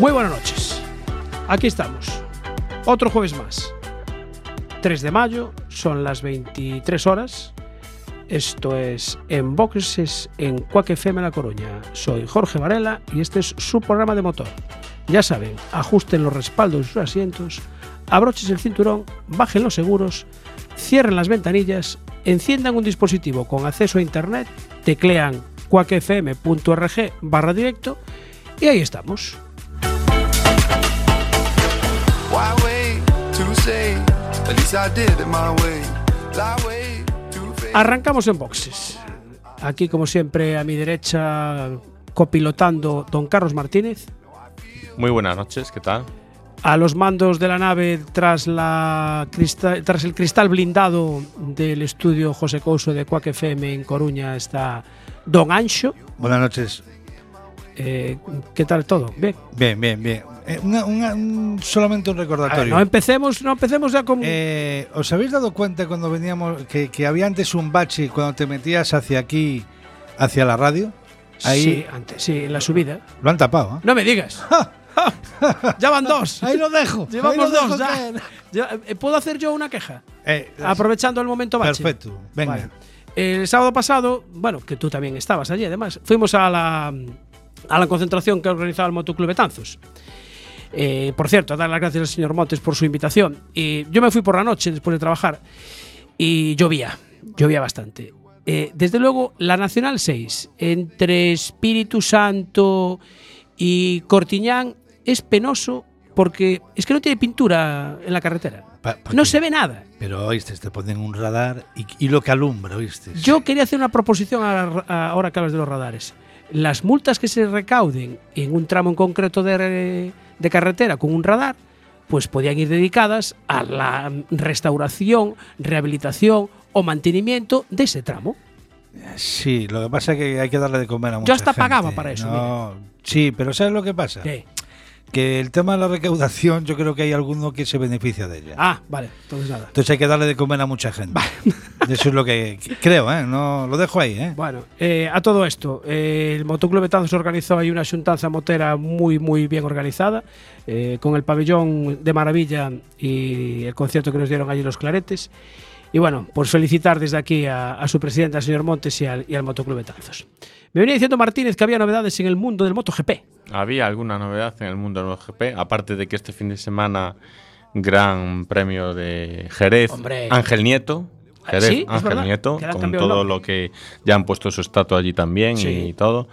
Muy buenas noches. Aquí estamos. Otro jueves más. 3 de mayo, son las 23 horas. Esto es En Boxes en Cuac FM La Coruña. Soy Jorge Varela y este es su programa de motor. Ya saben, ajusten los respaldos de sus asientos, abrochen el cinturón, bajen los seguros, cierren las ventanillas, enciendan un dispositivo con acceso a internet, teclean cuacfm.org barra directo y ahí estamos. At least I did it my way. Arrancamos en boxes. Aquí, como siempre, a mi derecha, copilotando don Carlos Martínez. Muy buenas noches, ¿qué tal? A los mandos de la nave, tras, la crista- tras el cristal blindado del estudio José Couso de Cuac FM en Coruña, está don Ancho. Buenas noches. Eh, ¿Qué tal todo? Bien. Bien, bien, bien. Eh, una- una- un- solamente un recordatorio. no empecemos, no empecemos ya con. Eh, ¿Os habéis dado cuenta cuando veníamos que, que había antes un bache cuando te metías hacia aquí, hacia la radio? Ahí sí, antes, sí, en la subida. lo han tapado. ¿eh? No me digas. ya van dos. Ahí lo dejo. Llevamos lo dos ya. eh, ¿Puedo hacer yo una queja? Eh, Aprovechando el momento bache. Perfecto. Venga. Vale. El sábado pasado, bueno, que tú también estabas allí, además, fuimos a la, a la concentración que ha organizado el Motoclub Betanzos. Eh, por cierto, dar las gracias al señor Montes por su invitación. Y yo me fui por la noche después de trabajar y llovía, llovía bastante. Eh, desde luego, la Nacional 6, entre Espíritu Santo y Cortiñán, es penoso porque es que no tiene pintura en la carretera. Pa- No qué? se ve nada. Pero oíste, te ponen un radar y, y lo que alumbra, oíste. Yo quería hacer una proposición a- a- ahora que hablas de los radares. Las multas que se recauden en un tramo en concreto de, de carretera con un radar, pues podían ir dedicadas a la restauración, rehabilitación o mantenimiento de ese tramo. Sí, lo que pasa es que hay que darle de comer a mucha Yo hasta gente. pagaba para eso, No, sí, pero ¿sabes lo que pasa? ¿Qué? Que el tema de la recaudación, yo creo que hay alguno que se beneficia de ella. Ah, vale, entonces nada. Entonces hay que darle de comer a mucha gente. Eso es lo que creo, ¿eh? No, lo dejo ahí, ¿eh? Bueno, eh, a todo esto, eh, el Motoclub Betanzos organizó ahí una xuntanza motera muy, muy bien organizada, eh, con el pabellón de maravilla y el concierto que nos dieron allí los claretes. Y bueno, pues felicitar desde aquí a, a su presidente, al señor Montes y al, y al Motoclub Betanzos. Me venía diciendo Martínez que había novedades en el mundo del MotoGP. ¿Había alguna novedad en el mundo del MotoGP? Aparte de que este fin de semana, gran premio de Jerez, Hombre. Ángel Nieto. Ah, Jerez, sí, Ángel Nieto, con todo lo que ya han puesto su estatua allí también Sí. y todo.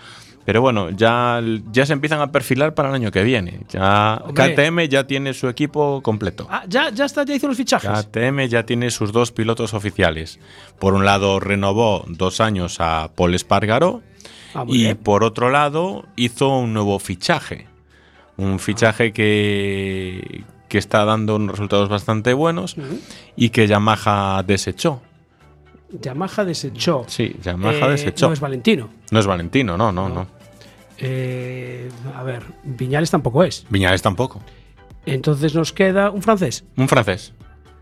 Pero bueno, ya, ya se empiezan a perfilar para el año que viene. Ya Hombre. KTM ya tiene su equipo completo. Ah, ya, ya está, ya hizo los fichajes. KTM ya tiene sus dos pilotos oficiales. Por un lado renovó dos años a Paul Espargaró Ah, y bien. por otro lado hizo un nuevo fichaje. Un fichaje que, que está dando unos resultados bastante buenos y que Yamaha desechó. Yamaha desechó. Sí, Yamaha Eh, desechó. No es Valentino. No es Valentino, no, no, no. Eh, a ver, Viñales tampoco es. Viñales tampoco. Entonces nos queda un francés. Un francés.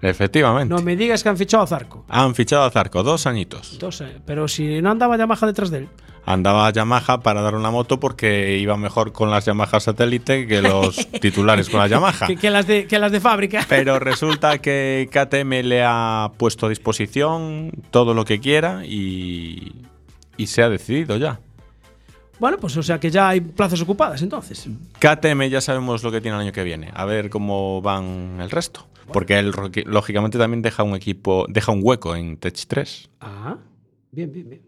Efectivamente. No me digas que han fichado a Zarco. Han fichado a Zarco, dos añitos. Entonces, pero si no andaba Yamaha detrás de él. Andaba Yamaha para dar una moto porque iba mejor con las Yamaha satélite que los titulares con la Yamaha. Que, que las de, que las de fábrica. Pero resulta que KTM le ha puesto a disposición todo lo que quiera y, y se ha decidido ya. Bueno, pues o sea que ya hay plazas ocupadas entonces. KTM ya sabemos lo que tiene el año que viene. A ver cómo van el resto. Porque él lógicamente también deja un equipo, deja un hueco en Tech 3. Ah, bien, bien, bien.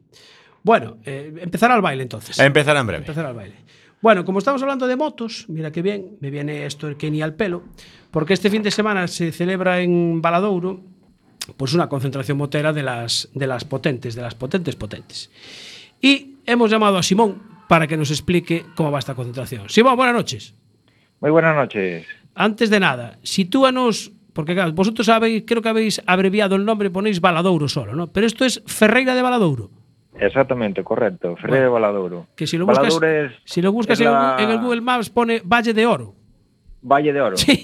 Bueno, eh, empezará el baile entonces. Empezará en breve. Empezará el baile. Bueno, como estamos hablando de motos, mira qué bien, me viene esto el Kenny al pelo, porque este fin de semana se celebra en Baladouro pues una concentración motera de las, de las potentes, de las potentes potentes. Y hemos llamado a Simón, para que nos explique cómo va esta concentración. Simón, buenas noches. Muy buenas noches. Antes de nada, sitúanos, porque claro, vosotros habéis, creo que habéis abreviado el nombre y ponéis Valadouro solo, ¿no? Pero esto es Ferreira de Valadouro. Exactamente, correcto. Ferreira de Valadouro. Que si lo buscas, es- si lo buscas en, la- el, en el Google Maps pone Valle de Oro. Valle de Oro. Sí.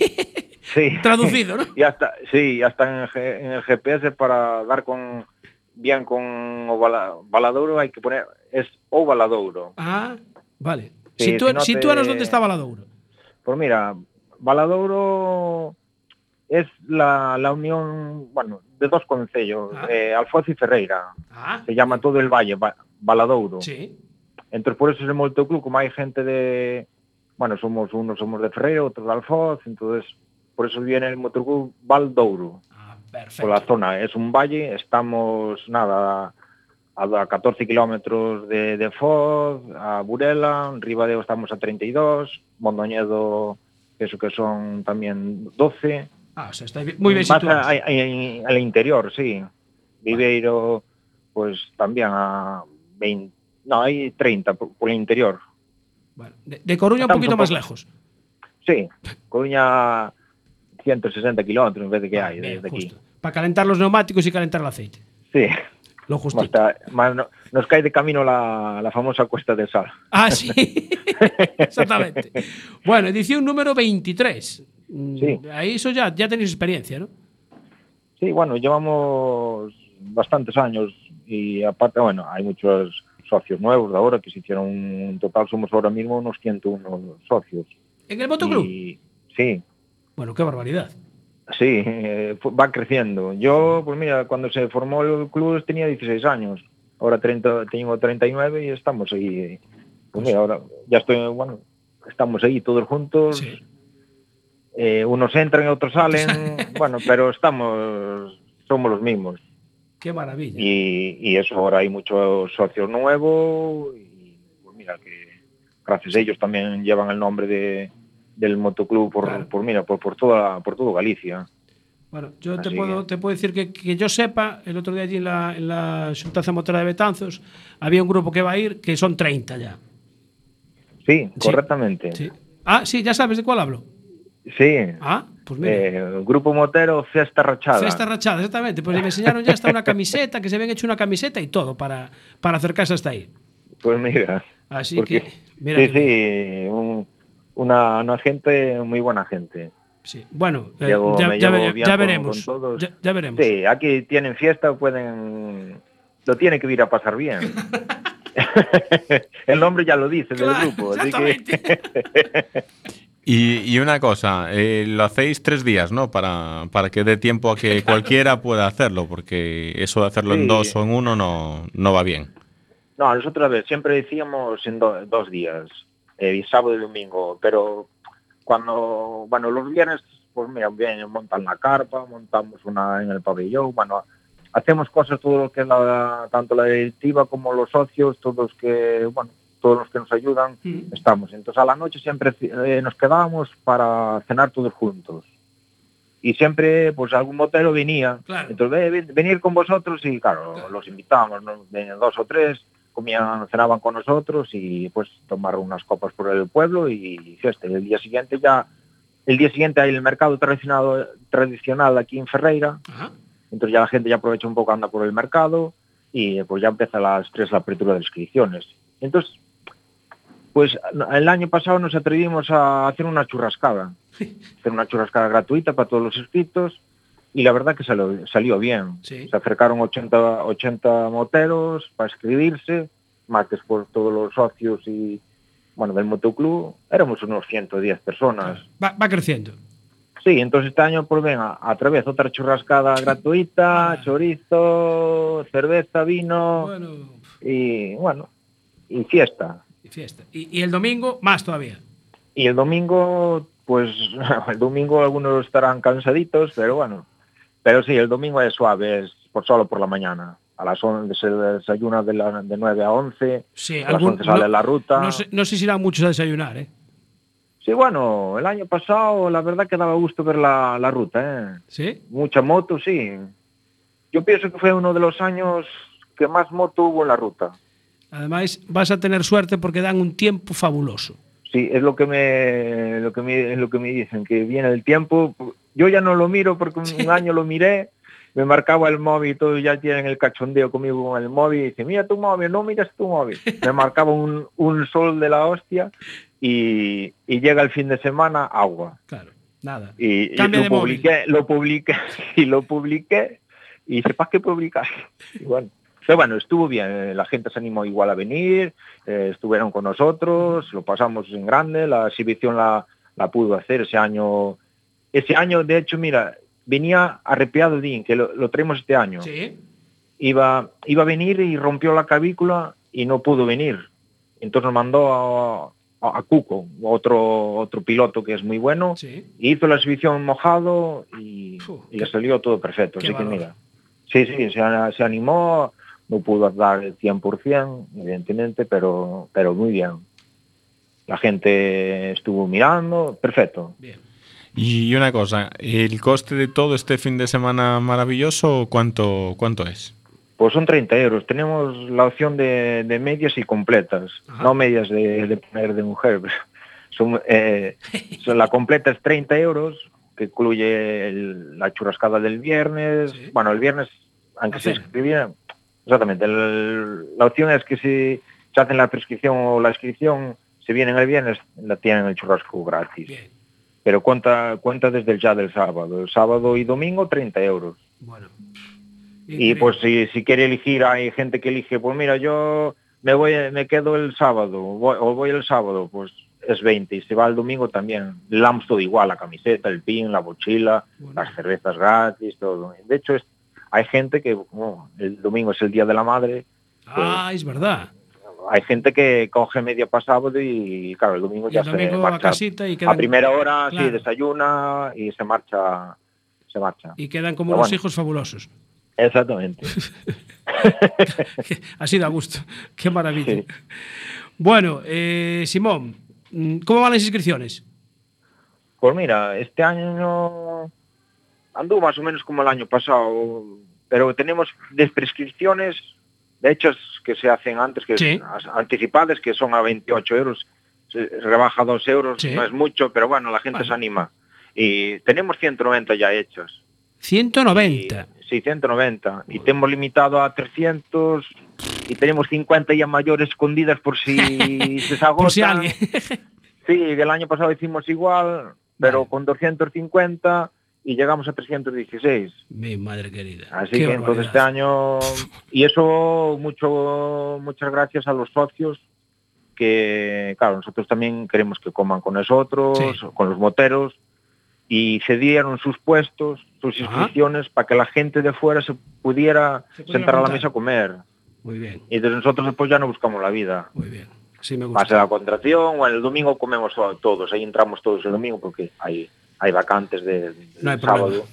Sí. Traducido, ¿no? y hasta, sí, hasta en el, en el GPS para dar con bien con o bala, Baladouro hai que poner es o Baladouro. Ah, vale. Sí, Sitúa, si Sitúanos te... onde está Baladouro. Pues mira, Baladouro es la, la unión, bueno, de dos concellos, ah. eh, Alfoz y Ferreira. Ah. Se llama todo el valle, ba Baladouro. Sí. Entonces, por eso es el Motoclub, como hay gente de... Bueno, somos unos somos de Ferreira, otros de Alfoz, entonces por eso viene el motoclub Valdouro. Ah, por la perfecto. zona. Es un valle, estamos, nada, a, a 14 kilómetros de, de Foz, a Burela, en Ribadeo estamos a 32, Mondoñedo, eso que son también 12. Ah, o sea, está muy bien situado. al interior, sí. Viveiro, pues también a 20, no, hay 30 por, por el interior. Bueno, de, de Coruña un poquito un más lejos. Sí, Coruña 160 kilómetros en vez de que Ah, hay bien, desde aquí. justo. Para calentar los neumáticos y calentar el aceite. Sí, Lo más no- nos cae de camino la, la famosa Cuesta del Sal. Ah, sí. Exactamente. Bueno, edición número 23. Mm, Sí. Ahí eso ya, ya tenéis experiencia, ¿no? Sí, bueno, llevamos bastantes años y aparte, bueno, hay muchos socios nuevos de ahora que se hicieron, en total somos ahora mismo unos 101 socios. En el motoclub. Y, sí, Bueno, qué barbaridad. Sí, eh, va creciendo. Yo, pues mira, cuando se formó el club tenía 16 años. Ahora 30, tengo 39 y estamos ahí. Pues mira, ahora ya estoy, bueno, estamos ahí todos juntos. Sí. Eh, unos entran y otros salen. bueno, pero estamos, somos los mismos. Qué maravilla. Y, y eso, ahora hay muchos socios nuevos. Y pues mira, que gracias a ellos también llevan el nombre de, del motoclub por, Claro. por mira, por, por toda, por todo Galicia. Bueno, yo te puedo, te puedo decir que, que yo sepa, el otro día allí en la, en la Xuntanza Motora de Betanzos, había un grupo que va a ir que son 30 ya. Sí, Sí. correctamente. Sí. Ah, sí, ya sabes de cuál hablo. Sí. Ah, pues mira. Eh, grupo Motero, Fiesta Rachada. Cesta rachada, exactamente. Pues me enseñaron ya hasta una camiseta, que se habían hecho una camiseta y todo para, para acercarse hasta ahí. Pues mira. Así porque- que, mira sí, que sí, un- una, una gente, muy buena gente. Sí. Bueno, eh, Llevo- ya, veremos. con. Ya, ya veremos. Sí, aquí tienen fiesta, pueden... Lo tienen que ir a pasar bien. El nombre ya lo dice Claro, del grupo. Así exactamente. que... Y, y una cosa, eh, lo hacéis tres días, ¿no? Para, para que dé tiempo a que cualquiera pueda hacerlo, porque eso de hacerlo en dos o en uno no, no va bien. No, nosotros a ver, siempre decíamos en do- dos días, eh, sábado y domingo, pero cuando, bueno, los viernes, pues mira, bien, montan la carpa, montamos una en el pabellón, bueno, hacemos cosas todo lo que es la, tanto la directiva como los socios, todos que, bueno, todos los que nos ayudan, Mm. estamos. Entonces a la noche siempre eh, nos quedábamos para cenar todos juntos. Y siempre, pues algún motero venía. Claro. Entonces, "Ve, ven- venir con vosotros y claro, los invitábamos, ¿no? Dos o tres, comían, cenaban con nosotros y pues tomaron unas copas por el pueblo y fiesta. Y el día siguiente ya, el día siguiente hay el mercado tradicional, tradicional aquí en Ferreira, Ajá. entonces ya la gente ya aprovecha un poco, anda por el mercado y pues ya empieza a las tres la apertura de inscripciones. Entonces, pues el año pasado nos atrevimos a hacer una churrascada, hacer una churrascada gratuita para todos los inscritos y la verdad que salió, salió bien. Sí. Se acercaron 80, 80 moteros para inscribirse, más después todos los socios y bueno del motoclub, éramos unos 110 personas. Va, va creciendo. Sí, entonces este año pues venga, a través otra churrascada gratuita, chorizo, cerveza, vino Bueno, y bueno, y fiesta. y fiesta. Y, y el domingo, más todavía. Y el domingo, pues el domingo algunos estarán cansaditos, pero bueno. Pero sí, el domingo es suave, es por solo por la mañana. A las 11 se desayuna de, la, de 9 a 11, Sí, a las algún- 11 sale no- la ruta. No sé, no sé si irán muchos a desayunar, ¿eh? Sí, bueno, el año pasado la verdad que daba gusto ver la, la ruta, ¿eh? ¿Sí? Mucha moto, sí. Yo pienso que fue uno de los años que más moto hubo en la ruta. Además, vas a tener suerte porque dan un tiempo fabuloso. Sí, es lo que me lo que me, es lo que me dicen, que viene el tiempo. Yo ya no lo miro porque un año lo miré, me marcaba el móvil y todo, ya tienen el cachondeo conmigo con el móvil y dice, mira tu móvil, no miras tu móvil. Me marcaba un, un sol de la hostia y, y llega el fin de semana, agua. Claro, nada. Y, lo de móvil. publiqué, lo publiqué y lo publiqué y ¿para qué publicar? Y bueno, pero bueno, estuvo bien, eh, la gente se animó igual a venir, eh, estuvieron con nosotros, lo pasamos en grande, la exhibición la, la pudo hacer ese año. Ese año, de hecho, mira, venía arrepiado Dean, que lo, lo traemos este año. Sí. Iba, iba a venir y rompió la clavícula y no pudo venir. Entonces nos mandó a, a, a Cuco, otro, otro piloto que es muy bueno, Sí. hizo la exhibición mojado y, le salió todo perfecto. Así que valor. mira, sí, sí, se, se animó, no pudo dar el 100%, evidentemente, pero, pero muy bien. La gente estuvo mirando, perfecto. Bien. Y una cosa, ¿el coste de todo este fin de semana maravilloso cuánto, cuánto es? Pues son 30 euros. Tenemos la opción de, de medias y completas, Ajá. no medias de, de poner de mujer. Son, eh, son- la completa es 30 euros, que incluye el- la churrascada del viernes. Sí. Bueno, el viernes, aunque La se cena. escribiera, exactamente. el- la opción es que si se hacen la prescripción o la inscripción, si vienen el viernes, la tienen el churrasco gratis. Bien. Pero cuenta, cuenta desde el ya del sábado. El sábado y domingo, 30 euros. Bueno. Y pues si, si quiere elegir, hay gente que elige, pues mira, yo me voy, me quedo el sábado, voy- o voy el sábado, pues es 20, y si va el domingo también, le damos todo igual, la camiseta, el pin, la mochila, Bueno. las cervezas gratis, todo. De hecho, es, hay gente que, el domingo es el Día de la Madre, Ah, es verdad. Hay gente que coge media pasado y, claro, el domingo Y ya el se domingo a marcha. casita y a quedan, primera hora, Claro. sí, desayuna y se marcha, se marcha. y quedan como Pero unos bueno. hijos fabulosos. Exactamente. Así da gusto. Qué maravilla. Sí. Bueno, eh, Simón, mm, ¿cómo van las inscripciones? Pues mira, este año anduvo más o menos como el año pasado, pero tenemos desprescripciones de hechos que se hacen antes, que Sí. as- anticipadas, que son a 28 euros, se rebaja 2 euros, Sí. no es mucho, pero bueno, la gente Vale. se anima. Y tenemos 190 ya hechos. 190. Y, sí, 190. Y tenemos limitado a 300 y tenemos 50 ya mayores escondidas por si se Por si agotan. alguien. Sí, el año pasado hicimos igual, pero Vale. con 250 y llegamos a 316. Mi madre querida. Así Qué que entonces este año y eso mucho muchas gracias a los socios que claro, nosotros también queremos que coman con nosotros, Sí. con los moteros y cedieron sus puestos, sus inscripciones para que la gente de fuera se pudiera Se pudiera sentar a la mesa a comer. Muy bien, Y entonces nosotros después ya no buscamos la vida. muy bien. Sí me Más gusta. la contratación, o el domingo comemos to- todos, ahí entramos todos el domingo porque hay, hay vacantes de, No hay sábado, problema.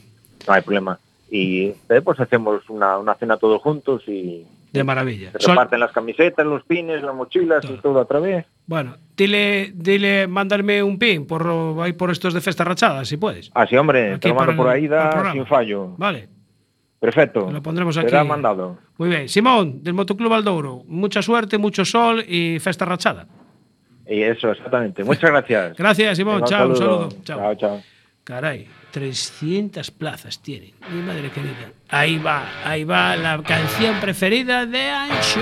no hay problema. Y después hacemos una, una cena todos juntos y De maravilla. se Sol- reparten las camisetas, los pines, las mochilas y Todo. todo a través. Bueno, dile, dile, mándame un pin por ahí por estos de festa rachada, si puedes. Así, hombre, Aquí te lo mando para por ahí da sin fallo. Vale, Perfecto. lo pondremos aquí. Será mandado. Muy bien. Simón, del Motoclub Aldouro, mucha suerte, mucho sol y festa rachada. Y eso, exactamente. Muchas gracias. Gracias, Simón. Chao, un saludo. Chao. Chao, chao. Caray, 300 plazas tienen. Mi madre querida. Ahí va, ahí va la canción preferida de Ancho.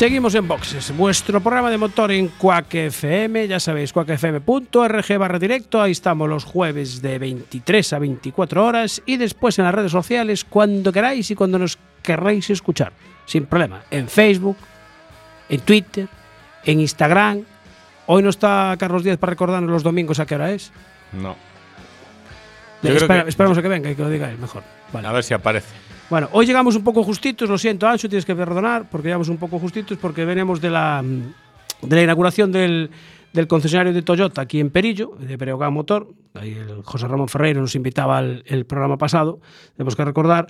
Seguimos en Boxes, vuestro programa de motor en Quack FM, ya sabéis, quackfm.org barra directo, ahí estamos los jueves de 23 a 24 horas y después en las redes sociales cuando queráis y cuando nos querráis escuchar, sin problema, en Facebook, en Twitter, en Instagram. Hoy no está Carlos Díaz para recordarnos los domingos a qué hora es. No. Espera- que- Esperamos a que venga y que lo diga él mejor. Vale. A ver si aparece. Bueno, hoy llegamos un poco justitos, lo siento, Ancho, tienes que perdonar, porque llegamos un poco justitos porque venimos de la, de la inauguración del, del concesionario de Toyota aquí en Perillo, de Breogán Motor. Ahí el José Ramón Ferreiro nos invitaba al el programa pasado, tenemos que recordar.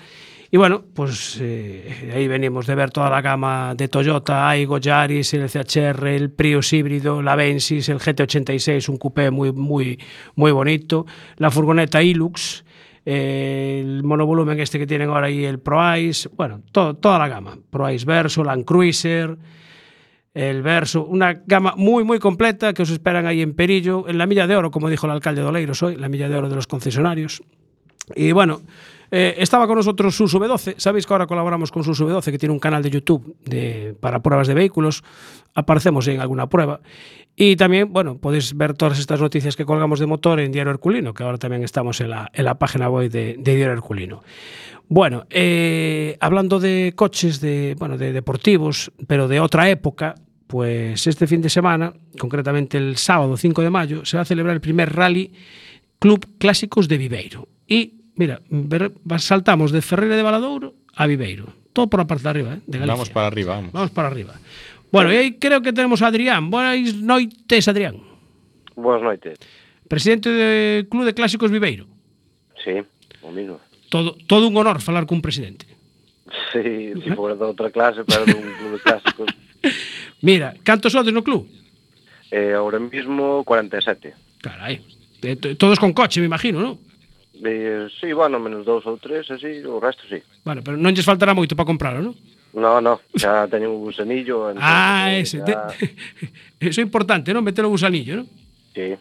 Y bueno, pues eh, ahí venimos de ver toda la gama de Toyota, Aigo, Yaris, el CHR, el Prius híbrido, la Vensis, el GT86, un coupé muy, muy, muy bonito, la furgoneta Hilux, el monovolumen este que tienen ahora ahí, el ProIce, bueno, toda la gama, ProIce Verso, Land Cruiser, el Verso, una gama muy, muy completa que os esperan ahí en Perillo, en la milla de oro, como dijo el alcalde de Oleiros hoy, la milla de oro de los concesionarios. Y bueno, eh, estaba con nosotros Suso B12. Sabéis que ahora colaboramos con Suso B12, que tiene un canal de YouTube de, para pruebas de vehículos. Aparecemos en alguna prueba. Y también, bueno, podéis ver todas estas noticias que colgamos de motor en Diario Herculino, que ahora también estamos en la, en la página web de, de Diario Herculino. Bueno, eh, hablando de coches, de, bueno, de deportivos, pero de otra época, pues este fin de semana, concretamente el sábado 5 de mayo, se va a celebrar el primer rally Club Clásicos de Viveiro. Y, mira, ver- saltamos de Ferreira de Valadouro a Viveiro. Todo por la parte de arriba, ¿eh? de Galicia. Vamos para arriba, vamos. Vamos para arriba. Bueno, e aí creo que tenemos a Adrián. Boas noites, Adrián. Boas noites. Presidente do Club de Clásicos Viveiro. Sí, o mismo. Todo, todo un honor falar cun presidente. Sí, se si eh? fora de outra clase, pero dun club de clásicos. Mira, cantos sodes no club? Eh, ahora mismo 47. Carai, eh, todos con coche, me imagino, non? Eh, sí, bueno, menos dous ou tres, así, o resto sí. Bueno, pero non lles faltará moito para comprarlo, non? No, no, xa teño un gusanillo. Ah, entonces, ah, ese. Ya... Te... Eso é importante, non? Meter o gusanillo, non? Sí,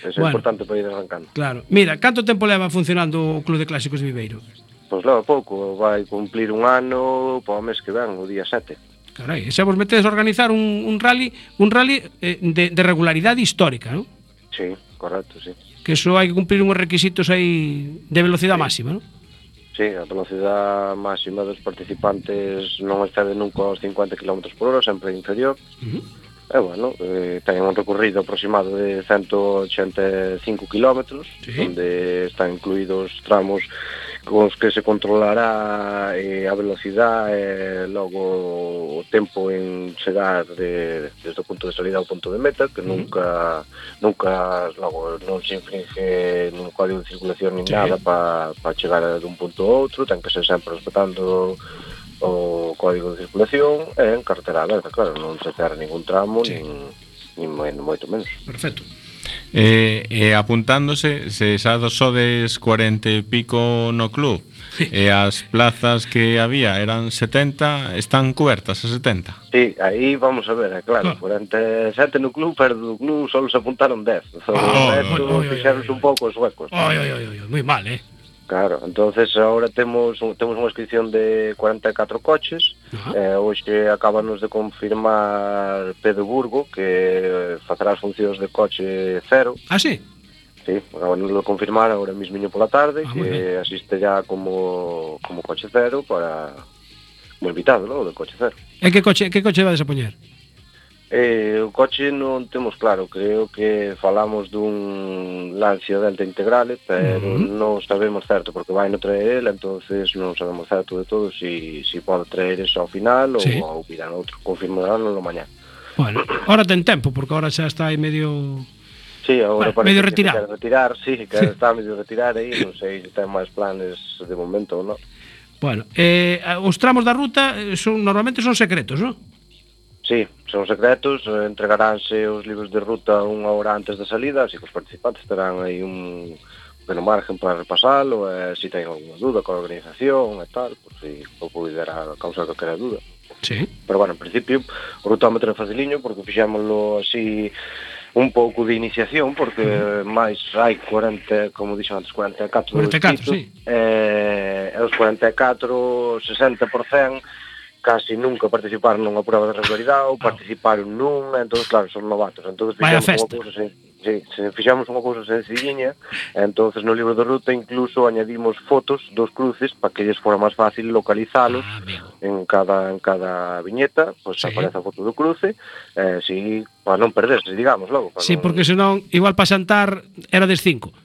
eso é bueno, importante para ir arrancando. Claro. Mira, canto tempo leva funcionando o Club de Clásicos de Viveiro? Pois pues leva pouco, vai cumplir un ano pois, para o mes que ven, o día 7. Carai, e xa vos metedes a organizar un, un rally, un rally eh, de, de regularidade histórica, non? Sí, correcto, sí. Que só hai que cumplir uns requisitos aí de velocidade sí. máxima, non? Sí, a velocidade máxima dos participantes non excede nunca aos 50 km por hora, sempre inferior. Uh -huh. E, bueno, eh, ten un recorrido aproximado de 185 km, sí. onde están incluídos tramos cos que se controlará eh, a velocidade e eh, logo o tempo en chegar de, desde o punto de salida ao punto de meta que nunca nunca logo non se infringe nun código de circulación nin sí. nada para pa chegar dun punto a outro ten que ser sempre respetando o código de circulación e en cartera aberta, claro, non se cerra ningún tramo sí. nin, nin moito menos. Perfecto. E, e apuntándose, se xa sodes 40 e pico no club, e as plazas que había eran 70, están cobertas a 70? Sí, aí vamos a ver, claro, ah. claro. 47 no club, pero do club só se apuntaron 10. Os oh, resto oh, oh, fixeronse oh, oh, un pouco os huecos. Oi, oi, oi, moi mal, eh? Claro, entonces ahora temos temos unha inscripción de 44 coches. Uh. Eh hoxe acábanos de confirmar Pedro Burgo que facerá as funcións de coche cero. Ah, sí. Sí, acábanos de confirmar agora mismo pola tarde ah, que asiste ya como como coche cero para como invitado, ¿no? de coche cero. E que coche que coche vades a poñer? Eh, o coche non temos claro, creo que falamos dun Lancia Delta Integrale, eh, pero uh -huh. non sabemos certo, porque vai no traer ela, entonces non sabemos certo de todo si, si pode traer eso ao final sí. ou, ou pidan outro, confirmarán no mañá. Bueno, ahora ten tempo, porque ahora xa está aí medio... Sí, ahora bueno, medio retirado. retirar, sí, que sí. está medio retirar aí, non sei se ten máis planes de momento ou non. Bueno, eh, os tramos da ruta eh, son normalmente son secretos, non? Sí, son secretos, eh, entregaránse os libros de ruta unha hora antes da salida, así que os participantes terán aí un pequeno margen para repasalo, e se ten alguna duda coa organización e tal, por si o pudera causar calquera dúda. Sí. Pero bueno, en principio, o rutómetro é faciliño, porque fixámoslo así un pouco de iniciación porque máis hai 40, como dixo antes, 44 44, distrito, sí. eh, e os 44, 60% casi nunca participaron nunha prova de regularidade ou ah. participaron nunha, entón claro, son novatos. Entón fixemos unha cousa sen, sí, se fixamos unha cousa sencilliña, entonces no libro de ruta incluso añadimos fotos dos cruces para que lles fora máis fácil localizalos ah, en cada en cada viñeta, pois pues, sí. aparece a foto do cruce, eh, si para non perderse, digamos, logo. Para sí, non... porque senón igual para xantar era des 5.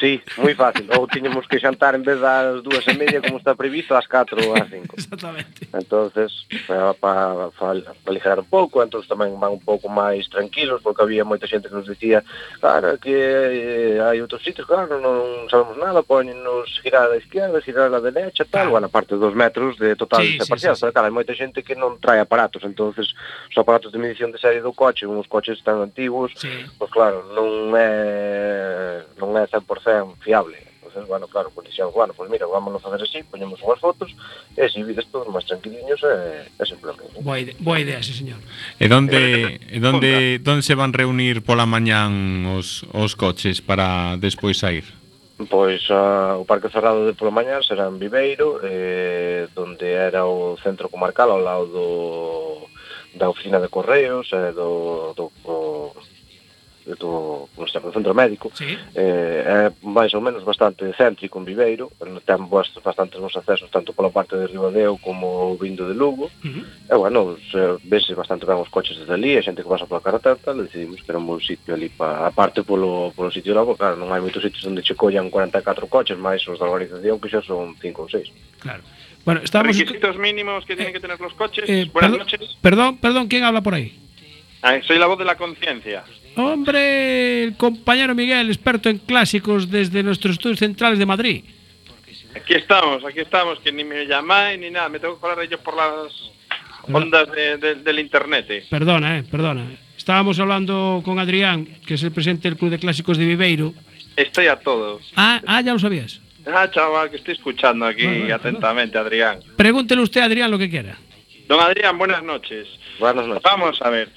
Sí, moi fácil. Ou tiñemos que xantar en vez das dúas e media como está previsto ás 4 ou ás 5. Exactamente. Entonces, para pa, pa, pa aligerar un pouco, entón tamén van un pouco máis tranquilos porque había moita xente que nos dicía, claro, que eh, hai outros sitios, claro, non sabemos nada, poñenos girar a izquierda, girar a derecha, tal, ah. bueno, aparte dos metros de total sí, separación, sí, sí, sí. claro, hai moita xente que non trae aparatos, entonces os aparatos de medición de serie do coche, uns coches tan antigos, sí. pois pues, claro, non é non é 100% fiable. Entonces, bueno, claro, pois pues, dixeron, bueno, pois pues, mira, vámonos facer así, poñemos unhas fotos, e así vides todos máis tranquiliños e, e simplemente. Boa idea, boa idea, sí, señor. E donde, e donde, donde se van reunir pola mañán os, os coches para despois sair? Pois a, o Parque Cerrado de pola mañá será en Viveiro, eh, donde era o centro comarcal ao lado do, da oficina de correos, eh, do, do, do do, do centro médico sí. eh, é máis ou menos bastante céntrico en Viveiro ten boas, bastantes bons accesos tanto pola parte de Ribadeo como vindo de Lugo uh -huh. e bueno, se, vese bastante ben os coches desde ali a xente que pasa pola carretera tal, decidimos que era un bon sitio ali pa, aparte polo, polo sitio logo, claro, non hai moitos sitios onde che collan 44 coches máis os da organización que xa son 5 ou 6 Claro Bueno, estamos... Requisitos mínimos que tienen eh, que tener los coches. Eh, Buenas perdón, noches. Perdón, perdón, ¿quién habla por ahí? Ah, soy la voz de la conciencia. Hombre, el compañero Miguel, experto en clásicos desde nuestros estudios centrales de Madrid. Aquí estamos, aquí estamos, que ni me llamáis ni nada. Me tengo que colar de ellos por las ondas de- de- del internet. eh. Perdona, eh, perdona. Estábamos hablando con Adrián, que es el presidente del Club de Clásicos de Viveiro. Estoy a todos. Ah, ah ya lo sabías. Ah, chaval, que estoy escuchando aquí Bueno, bueno, atentamente, Adrián. Pregúntele usted a Adrián lo que quiera. Don Adrián, buenas noches. Buenas noches. Vamos a ver,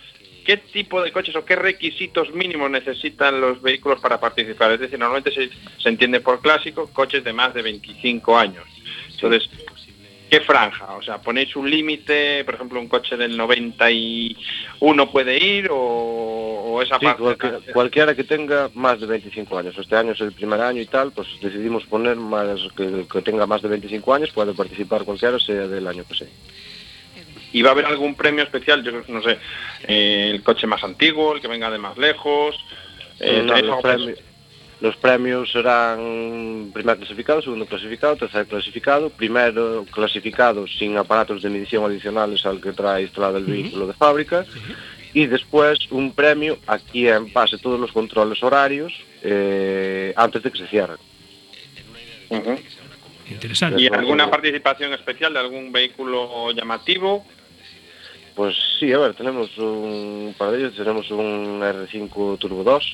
¿qué tipo de coches o qué requisitos mínimos necesitan los vehículos para participar? Es decir, normalmente se, se entiende por clásico coches de más de 25 años. Entonces, ¿qué franja? O sea, ¿ponéis un límite? Por ejemplo, un coche del 91 puede ir o, o esa Sí, parte... cualquiera, cualquiera que tenga más de 25 años. Este año es el primer año y tal, pues decidimos poner más que, que tenga más de 25 años, puede participar cualquiera, sea del año que sea. ¿Y va a haber algún premio especial? Yo no sé, eh, el coche más antiguo, el que venga de más lejos... eh, No, ¿tenéis los, premios, los premios serán primer clasificado, segundo clasificado, tercer clasificado, primero clasificado sin aparatos de medición adicionales al que trae instalado el vehículo de fábrica y después un premio a quien pase todos los controles horarios eh, antes de que se cierren. Interesante. ¿Y alguna participación especial de algún vehículo llamativo? Pues sí, a ver, tenemos un par de ellos, tenemos un R5 Turbo 2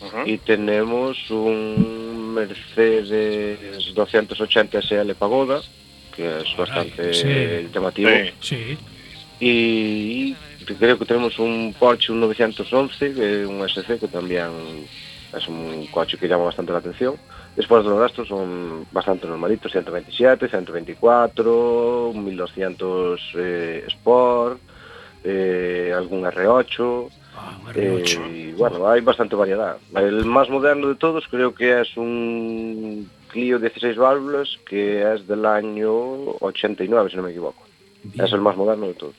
Ujú. y tenemos un Mercedes 280 SL Pagoda, que es bastante sí. llamativo. Sí. Y creo que tenemos un Porsche un 911, que es un SC, que también es un coche que llama bastante la atención. Después de los restos son bastante normalitos, 127, 124, un 1200 eh, Sport, eh, algún R8, Ah, un eh, R8. y bueno, hay bastante variedad. El más moderno de todos creo que es un Clio 16 válvulas que es del año 89, si no me equivoco. Bien. Es el más moderno de todos.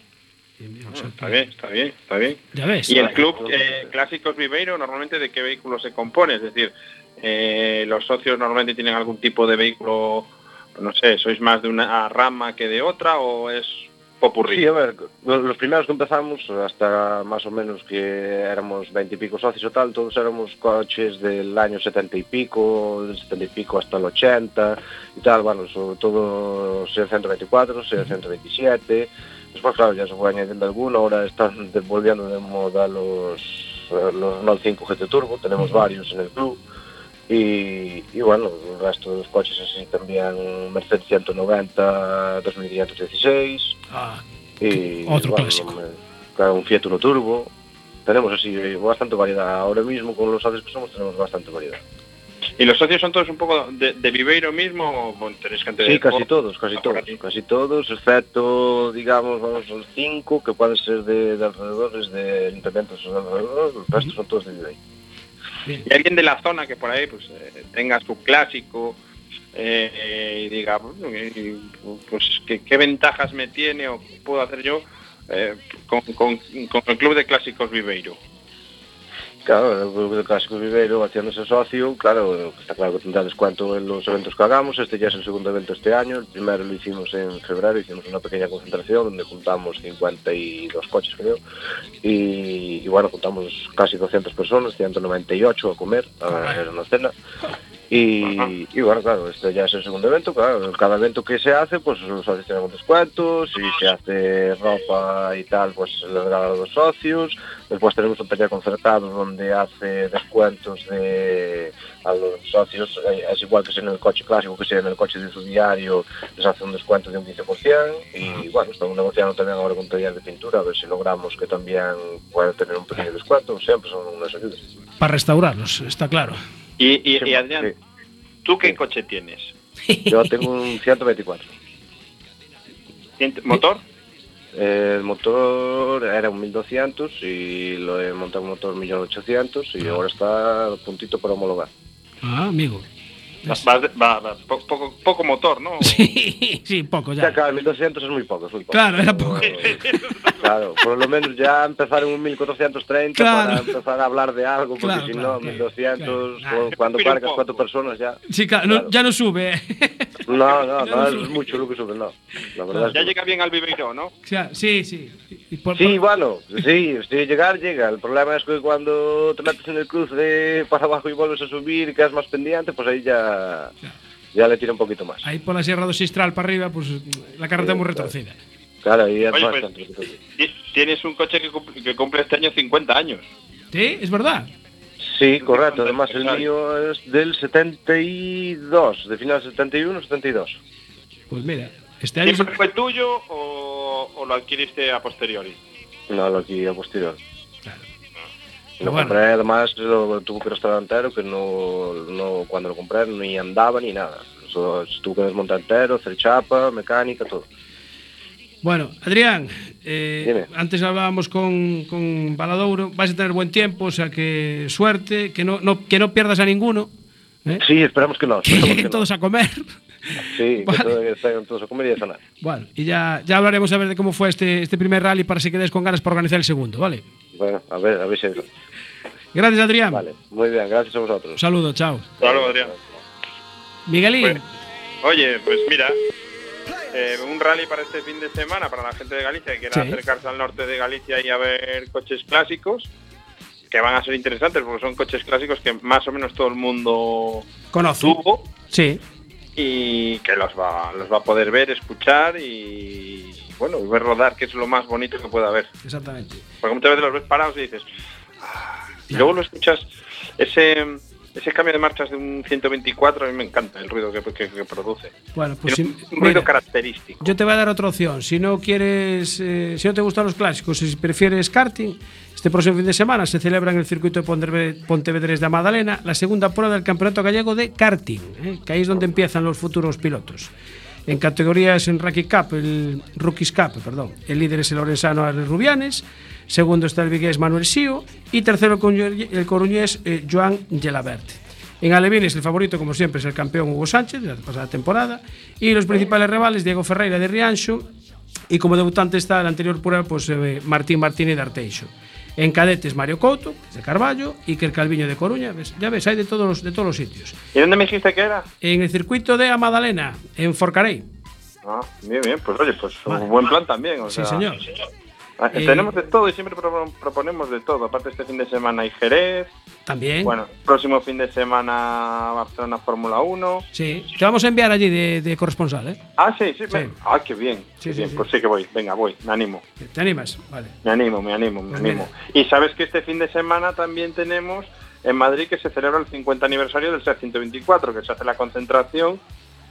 O sea, Está bien, está bien, está bien. Ya ves. Y el club eh, Clásicos Viveiro, normalmente de qué vehículo se compone, es decir, eh, los socios normalmente tienen algún tipo de vehículo, no sé, sois más de una rama que de otra o es popurrí. Sí, a ver, los primeros que empezamos, hasta más o menos que éramos 20 y pico socios o tal, todos éramos coches del año 70 y pico, del 70 y pico hasta el 80 y tal, bueno, sobre todo sea 124, sea 127. Después, claro, ya se fue añadiendo alguno, ahora están volviendo de moda los, eh, los Renault 5 GT Turbo, tenemos varios en el club. Y, y bueno, el resto de los coches así también Mercedes 190 2516 Ah, y Otro bueno, clásico. me- claro, un Fiat Uno Turbo. Tenemos así bastante variedad. Ahora mismo con los socios que somos tenemos bastante variedad. ¿Y los socios son todos un poco de, de Viveiro mismo o tenéis gente de Sí, casi todos, casi Ah, todos, casi todos, excepto, digamos, vamos, los cinco que pueden ser de, de alrededores, de ayuntamientos de alrededor, el resto son todos de Viveiro. Y alguien de la zona que por ahí pues eh, tenga su clásico eh, y diga, pues ¿qué, ventajas me tiene o puedo hacer yo eh, con, con- con el club de clásicos Viveiro. Claro, el Clásico Viveiro haciéndose socio, claro, está claro que tendrá descuento en los eventos que hagamos. Este ya es el segundo evento este año. El primero lo hicimos en febrero, hicimos una pequeña concentración donde juntamos 52 coches, creo. Y, y bueno, juntamos casi 200 personas, 198 a comer, a, era una cena. Y, y, bueno, claro, este ya es el segundo evento, claro, cada evento que se hace, pues los socios tienen un descuento, si se hace ropa y tal, pues se le regala a los socios, después tenemos un taller concertado donde hace descuentos de, a los socios, eh, es igual que sea en el coche clásico, que sea en el coche de su diario, les hace un descuento de un 15%, y bueno, estamos negociando también ahora con un taller de pintura, a ver si logramos que también pueda tener un pequeño descuento, siempre son unas ayudas. Para restaurarlos, está claro. Y, y, y, Adrián, sí. ¿tú qué Sí. coche tienes? Yo tengo un 124. ¿Tien- ¿Motor? El motor era un 1200 y lo he montado un motor 1800 y ahora está a puntito para homologar. Ah, amigo. Va, va- va- po- poco, poco motor, ¿no? Sí, sí, poco Ya, ya. claro, el 1200 es muy poco, es muy poco. Claro, era poco. Claro, por lo menos ya empezar en un 1430 Claro. para empezar a hablar de algo, porque Claro, si claro, no, claro, 1200, claro. cu- cuando cargas cuatro personas ya. Sí, claro, no- ya no sube. No, no, no es sube. mucho lo que sube, no. La verdad es Ya que no. llega bien al Viveiro, ¿no? O sea, sí, sí. Por- Sí, por- bueno, sí, sí, llegar llega. El problema es que cuando te metes en el cruce para abajo y vuelves a subir y quedas más pendiente, pues ahí ya, ya le tira un poquito más. Ahí por la Sierra do Sistral para arriba, pues la carretera es muy Sí, claro. retorcida. Claro, ahí es Oye, pues, Tienes un coche que cumple, que cumple este año 50 años. Sí, es verdad. Sí, correcto. Además, el mío es del 72, de final 71, 72. Pues mira, este año... ¿Siempre fue tuyo o, o lo adquiriste a posteriori? No, lo aquí a posterior. Lo Bueno. compré, además, lo tuve que restaurar entero, que no, no, cuando lo compré ni andaba ni nada. Eso, tuve que desmontar entero, hacer chapa, mecánica, todo. Bueno, Adrián, eh, antes hablábamos con, con Baladouro, vais a tener buen tiempo, o sea que suerte, que no, no, que no pierdas a ninguno, ¿eh? Sí, esperamos que no. que esperamos lleguen que no. todos a comer. Sí, Vale. que todo- que estén todos a comer y a cenar. Bueno, y ya, ya hablaremos a ver de cómo fue este, este primer rally para si quedáis con ganas para organizar el segundo, ¿vale? Bueno, a ver, a ver si. Gracias, Adrián. Vale, muy bien, gracias a Un vosotros. saludo, chao. Luego, Adrián. Miguelín, Pues, Oye, pues mira, eh, un rally para este fin de semana para la gente de Galicia que quiera Sí. acercarse al norte de Galicia y a ver coches clásicos que van a ser interesantes porque son coches clásicos que más o menos todo el mundo conoce. tuvo Sí, y que los va, los va a poder ver, escuchar y bueno, y ver rodar, que es lo más bonito que pueda haber. exactamente. Porque muchas veces los ves parados y dices, "Ah", y luego lo escuchas, ese, ese cambio de marchas de un 124, a mí me encanta el ruido que, que- que produce. Bueno, pues si- un, ruido mira, característico. yo te voy a dar otra opción. Si no quieres, eh, si no te gustan los clásicos, si prefieres karting, este próximo fin de semana se celebra en el circuito de Pontevedrés de Madalena la segunda prueba del Campeonato Gallego de Karting, eh, que ahí es donde empiezan los futuros pilotos. En categorías en Rookie Cup, el Rookies Cup, perdón, el líder es el Lorenzano Ares Rubianes, segundo está el vigués Manuel Sío y tercero el coruñés eh, Joan Gelaberte. En Alevines el favorito, como siempre, es el campeón Hugo Sánchez de la pasada temporada y los principales rivales Diego Ferreira de Riancho y como debutante está el anterior pura pues, eh, Martín Martínez de Arteixo. En cadetes Mario Couto, que de Carballo, Iker Calviño de Coruña. ¿ves? Ya ves, hay de todos, los, de todos los sitios. ¿Y dónde me dijiste que era? En el circuito de Amadalena, en Forcarey. Ah, bien, bien, pues oye, pues Vale. un buen plan también. O Sí, sea, señor. ah, Eh, Tenemos de todo y siempre pro- proponemos de todo. Aparte este fin de semana hay Jerez. También. Bueno, próximo fin de semana Barcelona Fórmula 1. Sí. Te vamos a enviar allí de, de corresponsal, ¿eh? Ah, sí, sí. me- Sí. Ah, qué bien. Sí, qué sí, bien. Pues sí que voy. Venga, voy. Me animo. ¿Te animas? Vale. Me animo, me animo, me Pues animo. Y sabes que este fin de semana también tenemos en Madrid que se celebra el 50 aniversario del SEAT 124, que se hace la concentración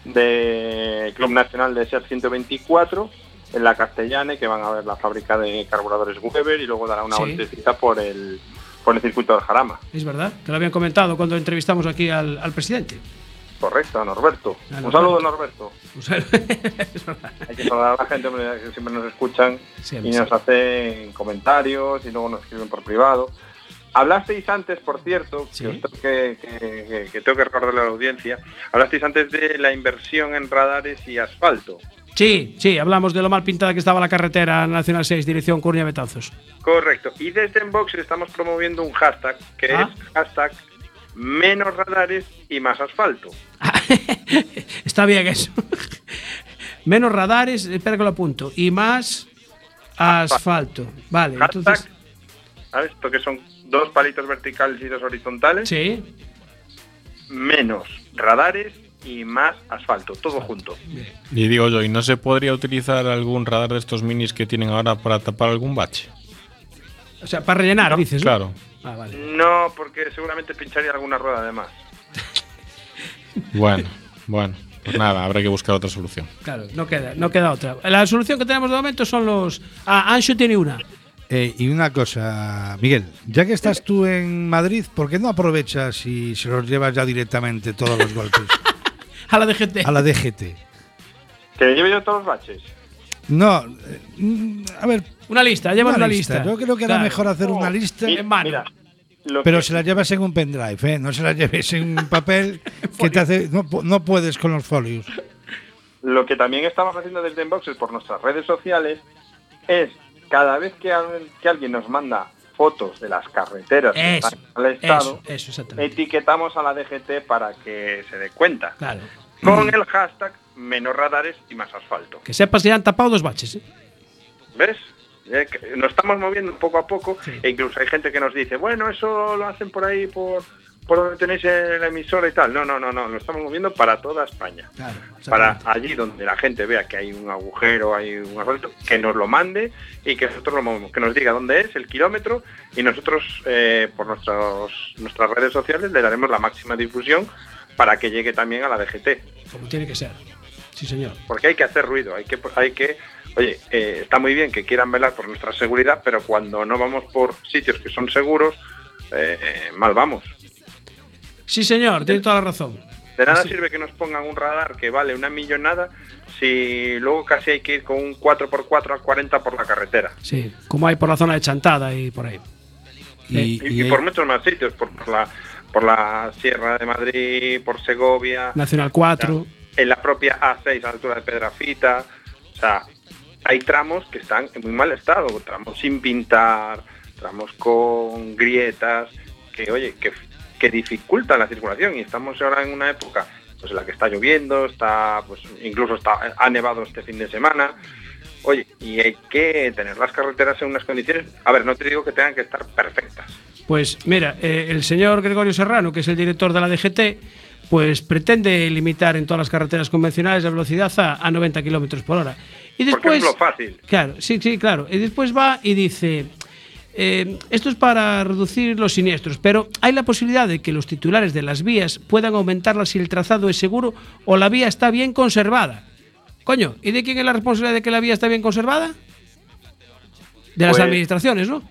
del Club Nacional de SEAT 124 en la Castellane, que van a ver la fábrica de carburadores Weber y luego dará una vueltecita por el, por el circuito del Jarama. Es verdad, que lo habían comentado cuando entrevistamos aquí al, al presidente. Correcto, Norberto. A Un Norberto. saludo, Norberto. O sea, es verdad. Hay que saludar a la gente que siempre nos escuchan Siempre, y nos siempre. hacen comentarios y luego nos escriben por privado. Hablasteis antes, por cierto, Sí. que- que- que tengo que recordarle a la audiencia, hablasteis antes de la inversión en radares y asfalto. Sí, sí, hablamos de lo mal pintada que estaba la carretera Nacional 6, dirección Coruña Betanzos. Correcto. Y desde Enbox estamos promoviendo un hashtag que Ah. es hashtag menos radares y más asfalto. Está bien eso. Menos radares, espera que lo apunto. Y más asfalto. Vale, Hashtag, entonces. ¿sabes? Esto que son dos palitos verticales y dos horizontales. Sí. Menos radares y más asfalto, todo junto. Y digo yo, ¿y no se podría utilizar algún radar de estos minis que tienen ahora para tapar algún bache? O sea, para rellenar, dices. ¿no? Claro. Ah, vale. No, porque seguramente pincharía alguna rueda de más. Bueno, bueno. Pues nada, habrá que buscar otra solución. Claro, no queda, no queda otra. La solución que tenemos de momento son los. Ah, Ancho tiene una. Eh, y una cosa, Miguel, ya que estás tú en Madrid, ¿por qué no aprovechas y se los llevas ya directamente todos los golpes A la DGT. a la DGT? Que lleve yo todos los baches. No, eh, mm, a ver, Una lista, lleva una, lista. Yo creo que era mejor hacer una lista, Y- en mano. Mira, pero que- se la llevas en un pendrive, ¿eh? No se la lleves en un papel que te hace. No, no puedes con los folios. Lo que también estamos haciendo desde Inboxes por nuestras redes sociales es cada vez que alguien nos manda fotos de las carreteras que Eso, estado, eso, eso, exactamente. etiquetamos a la DGT para que se dé cuenta. Claro. Con el hashtag menos radares y más asfalto. Que sepas que ya han tapado dos baches. ¿eh? ¿Ves? Eh, nos estamos moviendo poco a poco Sí. e incluso hay gente que nos dice, bueno, eso lo hacen por ahí, por, por donde tenéis la emisora y tal. No, no, no, no, lo estamos moviendo para toda España. Claro. para allí donde la gente vea que hay un agujero, hay un asfalto, que nos lo mande y que nosotros lo movemos, que nos diga dónde es el kilómetro y nosotros eh, por nuestros, nuestras redes sociales le daremos la máxima difusión para que llegue también a la DGT, Como tiene que ser. Sí, señor. porque hay que hacer ruido, hay que, hay que, oye, eh, está muy bien que quieran velar por nuestra seguridad, pero cuando no vamos por sitios que son seguros, eh, mal vamos. Sí, señor, tiene toda la razón. De nada sirve que nos pongan un radar que vale una millonada si luego casi hay que ir con un 4x4 a 40 por la carretera. Sí, como hay por la zona de Chantada y por ahí. Y, Y, y- y por muchos más sitios, por, por la, por la Sierra de Madrid, por Segovia, Nacional 4. en la propia A6 a la altura de Pedrafita. O sea, hay tramos que están en muy mal estado, tramos sin pintar, tramos con grietas, que oye, que, que dificultan la circulación y estamos ahora en una época pues en la que está lloviendo, está pues incluso está ha nevado este fin de semana. Oye, y hay que tener las carreteras en unas condiciones, a ver, no te digo que tengan que estar perfectas, Pues mira, eh, el señor Gregorio Serrano, que es el director de la DGT, pues pretende limitar en todas las carreteras convencionales la velocidad a, a 90 kilómetros por hora. Y porque después, es lo fácil. claro, sí, sí, claro. Y después va y dice, eh, esto es para reducir los siniestros, pero hay la posibilidad de que los titulares de las vías puedan aumentarlas si el trazado es seguro o la vía está bien conservada. Coño, ¿y de quién es la responsabilidad de que la vía está bien conservada? De las Pues- administraciones, ¿no?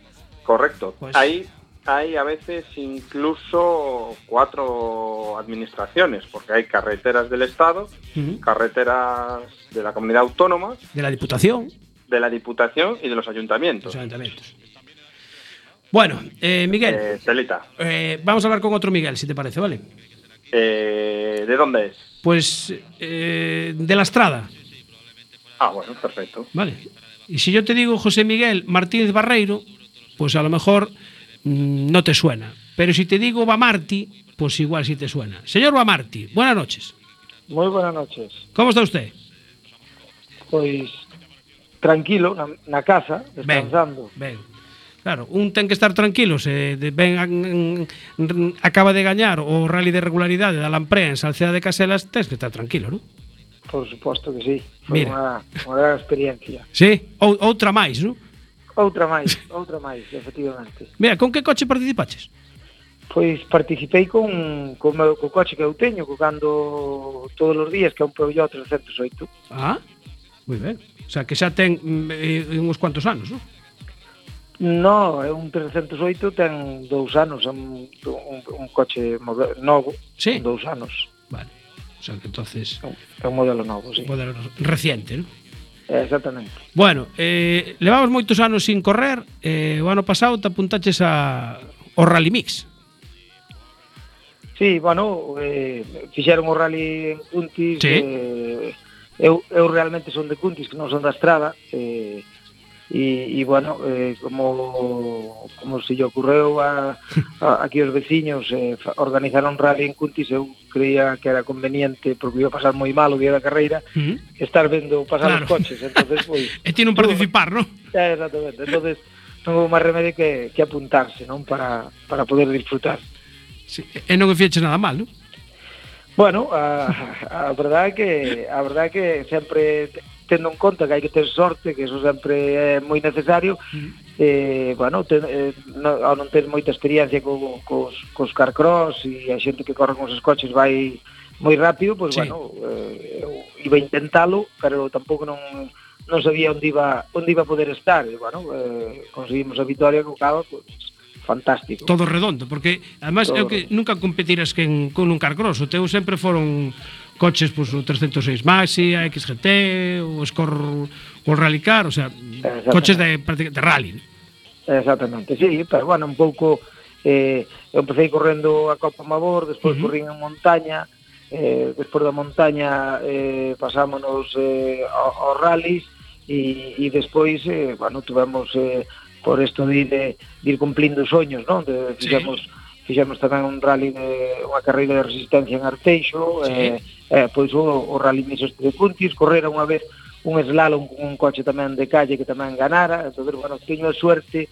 Correcto. Pues- Hay, hay a veces incluso cuatro administraciones, porque hay carreteras del Estado, Ujú. carreteras de la comunidad autónoma, De la Diputación. de la Diputación y de los ayuntamientos. Los ayuntamientos. Bueno, eh, Miguel, Eh, Telita, eh, vamos a hablar con otro Miguel, si te parece, ¿vale? eh, ¿de dónde es? Pues eh, de la Estrada. Ah, bueno, perfecto. Vale. Y si yo te digo José Miguel Martínez Barreiro, pues a lo mejor mm, no te suena. Pero si te digo Bamarti, pues igual sí te suena. Señor Bamarti, buenas noches. Moi buenas noches. ¿Cómo está usted? Pois tranquilo na, na casa, descansando. ben. Claro, un ten que estar tranquilo se de, ben acaba de gañar o rally de regularidade da Lamprea en Salceda de Caselas, tens que estar tranquilo, non? Por suposto que sí. Foi Mira. unha, unha gran experiencia. Sí, ou, outra máis, non? Outra máis, outra máis, efectivamente. Mira, con que coche participaches? Pois participei con, con, meu, co coche que eu teño, cocando todos os días, que é un Peugeot 308. Ah, moi ben. O sea, que xa ten mm, eh, eh, uns cuantos anos, non? No, é un 308 ten dous anos, un, un, un coche moderno, novo, sí. dous anos. Vale. O sea, que entonces... É un modelo novo, sí. Un modelo reciente, non? Exactamente. Bueno, eh, levamos moitos anos sin correr eh, O ano pasado te apuntaches a, o Rally Mix Sí, bueno, eh, fixeron o Rally en Cuntis sí. eh, eu, eu realmente son de Cuntis, que non son da Estrada eh, e, e bueno, eh, como, como se lle ocorreu a, a, aquí os veciños eh, organizar un rally en Cuntis eu creía que era conveniente porque iba a pasar moi mal o día da carreira uh -huh. estar vendo pasar claro. os coches entonces, pois, e tiene un participar, non? Eh, exactamente, entonces non houve máis remedio que, que apuntarse non para, para poder disfrutar sí. e non fieche nada mal, non? Bueno, a, a verdade é que a verdade é que sempre tendo en conta que hai que ter sorte, que eso sempre é moi necesario, eh, bueno, ten, eh, no, ao non ter moita experiencia co, cos, cos carcross e a xente que corre con os coches vai moi rápido, pois sí. bueno, eh, eu iba a intentalo, pero tampouco non non sabía onde iba onde iba a poder estar e bueno, eh, conseguimos a vitória co cabo, pois fantástico. Todo redondo, porque además Todo. é o que nunca competiras que en, con un carcross, o teu sempre foron coches pois, pues, o 306 Maxi, a XGT, o Score, o Rallycar, o sea, coches de, de rally. Exactamente, sí, pero bueno, un pouco eh, eu empecé correndo a Copa Mabor, despois uh -huh. corrín en montaña, eh, despois da montaña eh, pasámonos eh, aos rallies e, e despois, eh, bueno, tuvemos eh, por isto de, de, de ir cumplindo soños, non? De, fixemos, sí. fixemos tamén un rally de unha carreira de resistencia en Arteixo, sí. eh, eh, pois o, o Rally Misos Trecuntis, correra unha vez un slalom con un coche tamén de calle que tamén ganara, entón, bueno, teño a suerte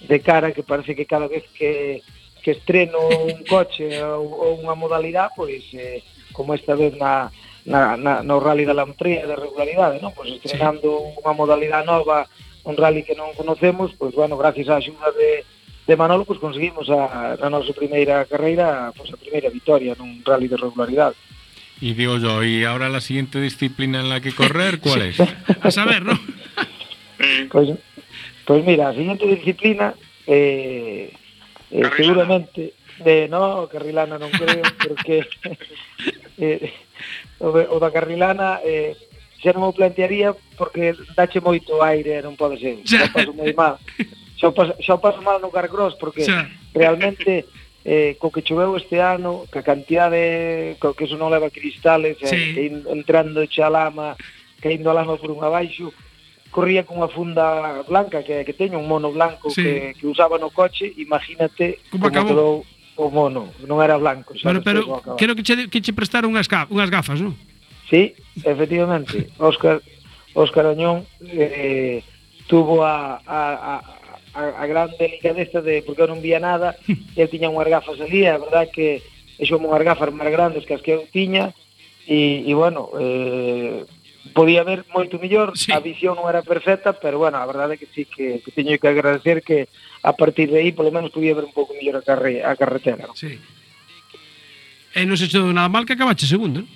de cara que parece que cada vez que, que estreno un coche ou, ou unha modalidade, pois eh, como esta vez na, na, na, no Rally da Lamprea de regularidade, non? Pois estrenando sí. unha modalidade nova, un rally que non conocemos, pois bueno, gracias á axuda de, de Manolo pois conseguimos a, a nosa primeira carreira pois a primeira vitória nun rally de regularidade. Y digo yo, ¿y ahora la siguiente disciplina en la que correr cuál es? A saber, ¿no? pues, pues, mira, la siguiente disciplina, eh, eh, seguramente, de, no, carrilana non creo, porque eh, o, de, o da carrilana eh, xa non me plantearía porque dache moito aire, non pode ser, xa paso moi mal. Xa paso, xa paso mal no carcross porque xa. realmente eh, co que choveu este ano, ca cantidade, co que eso non leva cristales, eh, sí. eh, entrando xa lama, caindo a lama por un abaixo, corría con unha funda blanca que, que teño, un mono blanco sí. que, que usaba no coche, imagínate como, como quedou o mono, non era blanco. Sabes, pero, pero creo que che, que che prestaron unhas, gafas, unhas gafas, non? Sí, efectivamente. Óscar Óscar Oñón eh, tuvo a, a, a a, a gran delicadeza de porque eu non vía nada, eu tiña unhas gafas ali, a verdad que son unhas gafas máis grandes que as que eu tiña, e, e bueno, eh, podía ver moito mellor, sí. a visión non era perfecta, pero bueno, a verdade é que sí que, que teño que agradecer que a partir de aí polo menos podía ver un pouco mellor a, carre, a carretera. ¿no? Sí. E non se echou nada mal que acabaste segundo, non?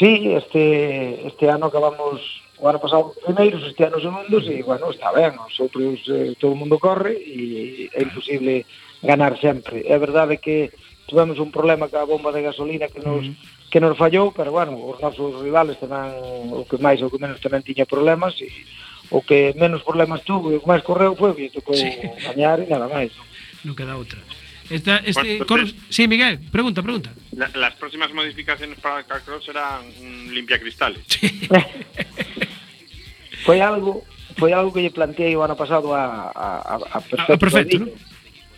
Sí, este, este ano acabamos o ano pasado primeiros, este ano segundos e, bueno, está ben, os outros eh, todo o mundo corre e é imposible ganar sempre. É verdade que tivemos un problema ca bomba de gasolina que nos que nos fallou, pero bueno, os nosos rivales tamén o que máis ou que menos tamén tiña problemas e o que menos problemas tuvo e o que máis correu foi que tocou sí. gañar e nada máis. Non queda outra. Esta, este, pues, cor... Sí, Miguel, pregunta, pregunta. La, las próximas modificaciones para el Carcross serán mm, limpiacristales. Sí. Foi algo foi algo que lle planteei o ano pasado a, a, a ah, perfecto, A, a ¿no?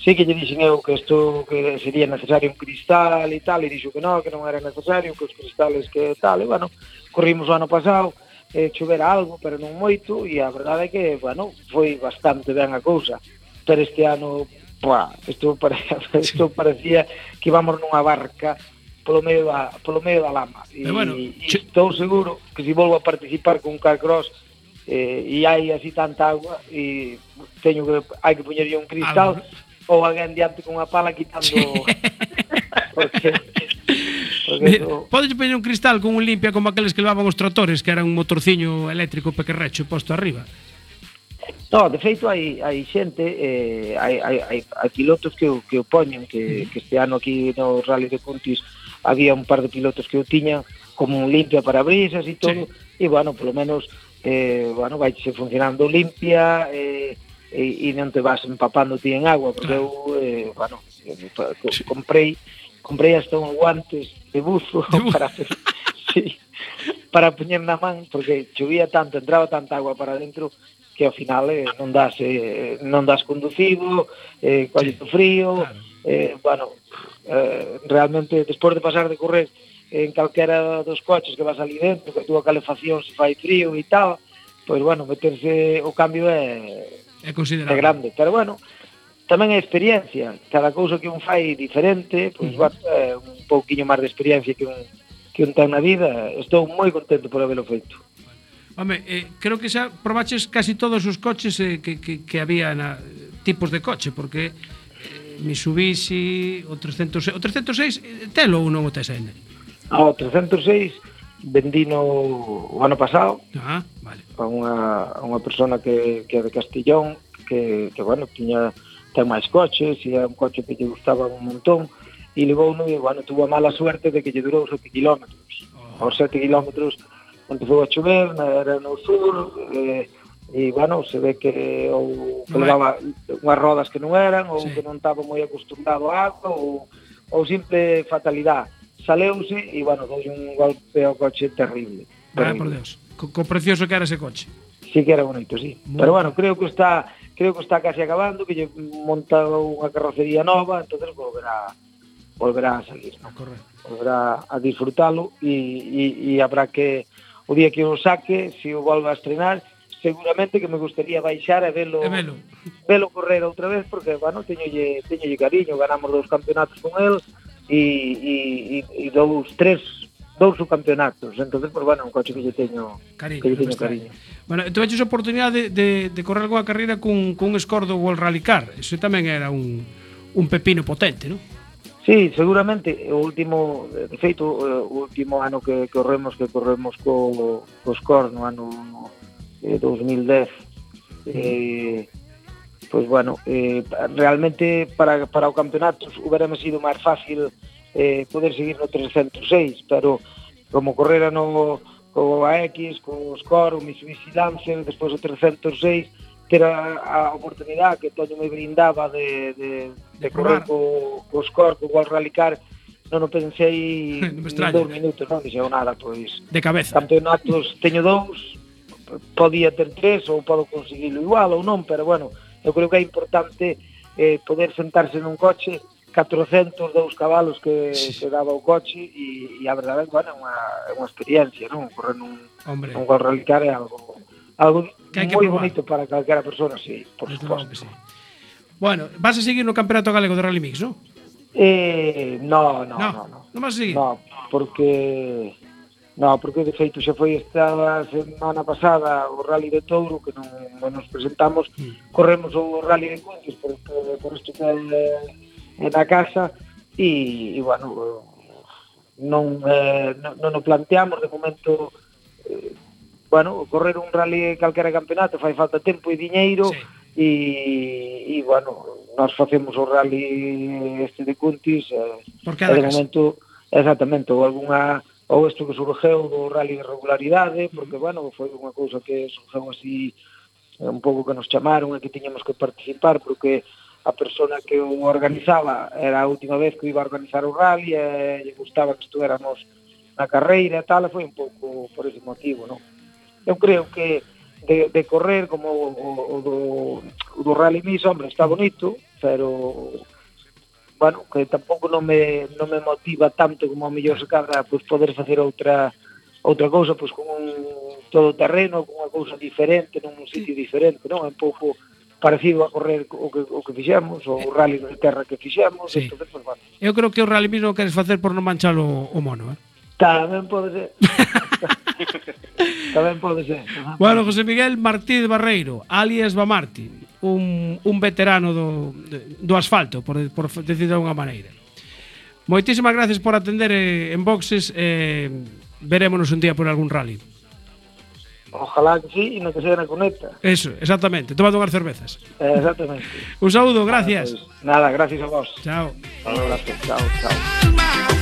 Sí que lle dixen eu que isto que sería necesario un cristal e tal, e dixo que non, que non era necesario, que os cristales que tal, e bueno, corrimos o ano pasado, eh, chovera algo, pero non moito, e a verdade é que, bueno, foi bastante ben a cousa, pero este ano, pua, isto, parecía, isto parecía que íbamos nunha barca polo medio da, polo medio da lama, e, Pero bueno, e, estou seguro que se volvo a participar con Carcross, eh, e hai así tanta agua e teño que hai que poñerlle un cristal Algo. ou alguén diante con unha pala quitando sí. porque Eso... Podes poñer un cristal con un limpia como aqueles que levaban os tractores que era un motorciño eléctrico pequerrecho posto arriba No, de feito hai, hai xente eh, hai, hai, hai, hai pilotos que, o, que o poñen que, que este ano aquí no Rally de Contis había un par de pilotos que o tiñan como un limpia para brisas e todo sí. e bueno, polo menos eh, bueno, vai funcionando limpia eh, e, e non te vas empapando ti en agua, porque eu, eh, bueno, sí. comprei comprei hasta un guantes de buzo de buzo. para hacer, sí, para poñer na man, porque chovía tanto, entraba tanta agua para dentro, que ao final eh, non das eh, non das conducido, eh, cualito frío, claro. eh, bueno, eh, realmente despois de pasar de correr en calquera dos coches que vas ali dentro, que a túa calefacción se fai frío e tal, pois bueno, meterse o cambio é é considerable. É grande, pero bueno, tamén é experiencia, cada cousa que un fai diferente, pois uh -huh. é un pouquiño máis de experiencia que un que un ten na vida, estou moi contento por haberlo feito. Home, eh, creo que xa probaches casi todos os coches eh, que, que, que había na, tipos de coche, porque eh, Mitsubishi, o 306, o 306 eh, telo ou non o tes ainda? Ao 306 vendino o ano pasado. Ah, vale. A unha, a unha persona que, que é de Castellón, que, que bueno, tiña ten máis coches, e é un coche que lle gustaba un montón, e levouno e, bueno, tuvo a mala suerte de que lle durou 7 kilómetros. Oh. Aos 7 kilómetros empezou a chover, era no sur, eh, e, bueno, se ve que ou que levaba unhas rodas que non eran, ou sí. que non estaba moi acostumbrado á agua, ou, ou simple fatalidade saleuse e, bueno, doi un golpe ao coche terrible. terrible. Ah, por Deus. Co, co precioso que era ese coche. Sí que era bonito, sí. Bueno. Pero bueno, creo que está creo que está casi acabando, que lle montado unha carrocería nova, entonces volverá volverá a salir, ¿no? Correcto. Volverá a disfrutalo e, e, e habrá que o día que o saque, se si o volva a estrenar, seguramente que me gustaría baixar e velo, e velo. velo correr outra vez porque, bueno, teñolle, teñolle cariño, ganamos dous campeonatos con el, e, e, e dous, tres dous subcampeonatos, entonces, pues, bueno, un coche que lle teño cariño. Que lle teño cariño. Bueno, tuveches a oportunidade de, de, de correr algunha carreira cun, cun escordo World Rally Car, eso tamén era un, un pepino potente, non? Sí, seguramente, o último, de feito, o último ano que corremos, que corremos co, co Scor, no ano eh, 2010, eh, pois bueno, eh, realmente para, para o campeonato huberame sido máis fácil eh, poder seguir no 306, pero como correra no co AX, co Score, o Mitsubishi Lancer, despois o 306, ter a, a oportunidade que Toño me brindaba de, de, de correr co, co Score, co World Rally Car, non o pensei en dous minutos, non dixeu nada, pois. De cabeza. Campeonatos teño dous, podía ter tres ou podo conseguirlo igual ou non, pero bueno, eu creo que é importante eh, poder sentarse nun coche 402 cabalos que, sí. que daba o coche e, e a verdade, bueno, é unha, unha experiencia, non? Correr nun, Hombre. un gol é algo, algo que moi bonito para calquera persona, sí, por Desde suposto. Sí. Bueno, vas a seguir no Campeonato Galego de Rally Mix, non? Eh, no, no, no, no, no. Non vas a seguir? No, porque No, porque de feito xa foi esta semana pasada o Rally de Touro que non, non nos presentamos, corremos o Rally de Cuntis por, por, por isto que é na casa e, e bueno, non, eh, non, non o planteamos. De momento eh, bueno, correr un rally calquera campeonato fai falta tempo e diñeiro sí. e, e bueno, nós facemos o rally este de Cuntis eh, Por cada de momento exactamente, ou algunha ou isto que surgeu do rally de regularidade, porque, bueno, foi unha cousa que surgeu así eh, un pouco que nos chamaron e que tiñamos que participar, porque a persona que o organizaba era a última vez que iba a organizar o rally e lle gustaba que estuéramos na carreira e tal, e foi un pouco por ese motivo, non? Eu creo que de, de correr como o, o, o do, o do rally mis, hombre, está bonito, pero bueno, que tampouco non me, non me motiva tanto como a mellor se cabra pois, poder facer outra outra cousa pois con un todo terreno, con unha cousa diferente, nun sitio diferente, non? É un pouco parecido a correr o que, o que fixemos, o eh. rally de terra que fixemos, sí. entonces, pues, bueno. Eu creo que o rally mismo queres facer por non manchar o, o mono, eh? Tamén pode ser. Tamén pode ser. Bueno, José Miguel Martí de Barreiro, alias Bamarti, un, un veterano do, do asfalto, por, por decir de unha maneira. Moitísimas gracias por atender eh, en boxes eh, verémonos un día por algún rally. Ojalá que sí, e non que sea na conecta. Eso, exactamente, tomando unhas cervezas. Eh, exactamente. Un saúdo, gracias. Nada, pues, nada gracias a vos. Chao. Un abrazo, chao, chao.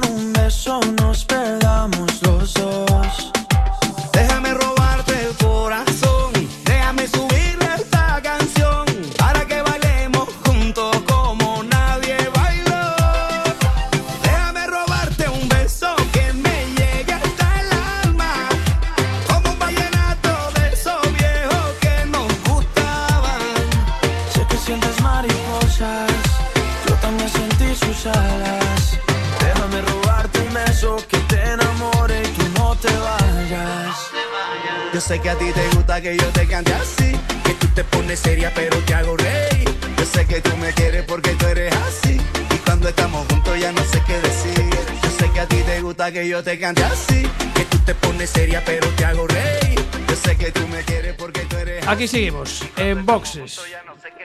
Yo sé que a ti te gusta que yo te cante así, que tú te pones seria pero te hago reír. Yo sé que tú me quieres porque tú eres así, y cuando estamos juntos ya no sé qué decir. Yo sé que a ti te gusta que yo te cante así, que tú te pones seria pero te hago reír. Yo sé que tú me quieres porque tú eres Aquí seguimos, en boxes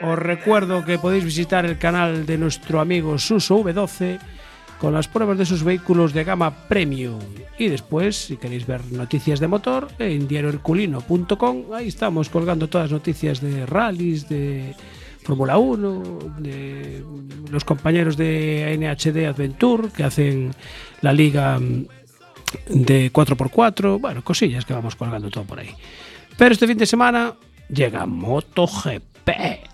Os recuerdo que podéis visitar el canal de nuestro amigo Suso V12 con las pruebas de sus vehículos de gama premium. Y después, si queréis ver noticias de motor, en diarioherculino.com, ahí estamos colgando todas las noticias de rallies, de Fórmula 1, de los compañeros de NHD Adventure que hacen la liga mm, de 4x4, bueno, cosillas que vamos colgando todo por ahí. Pero este fin de semana llega MotoGP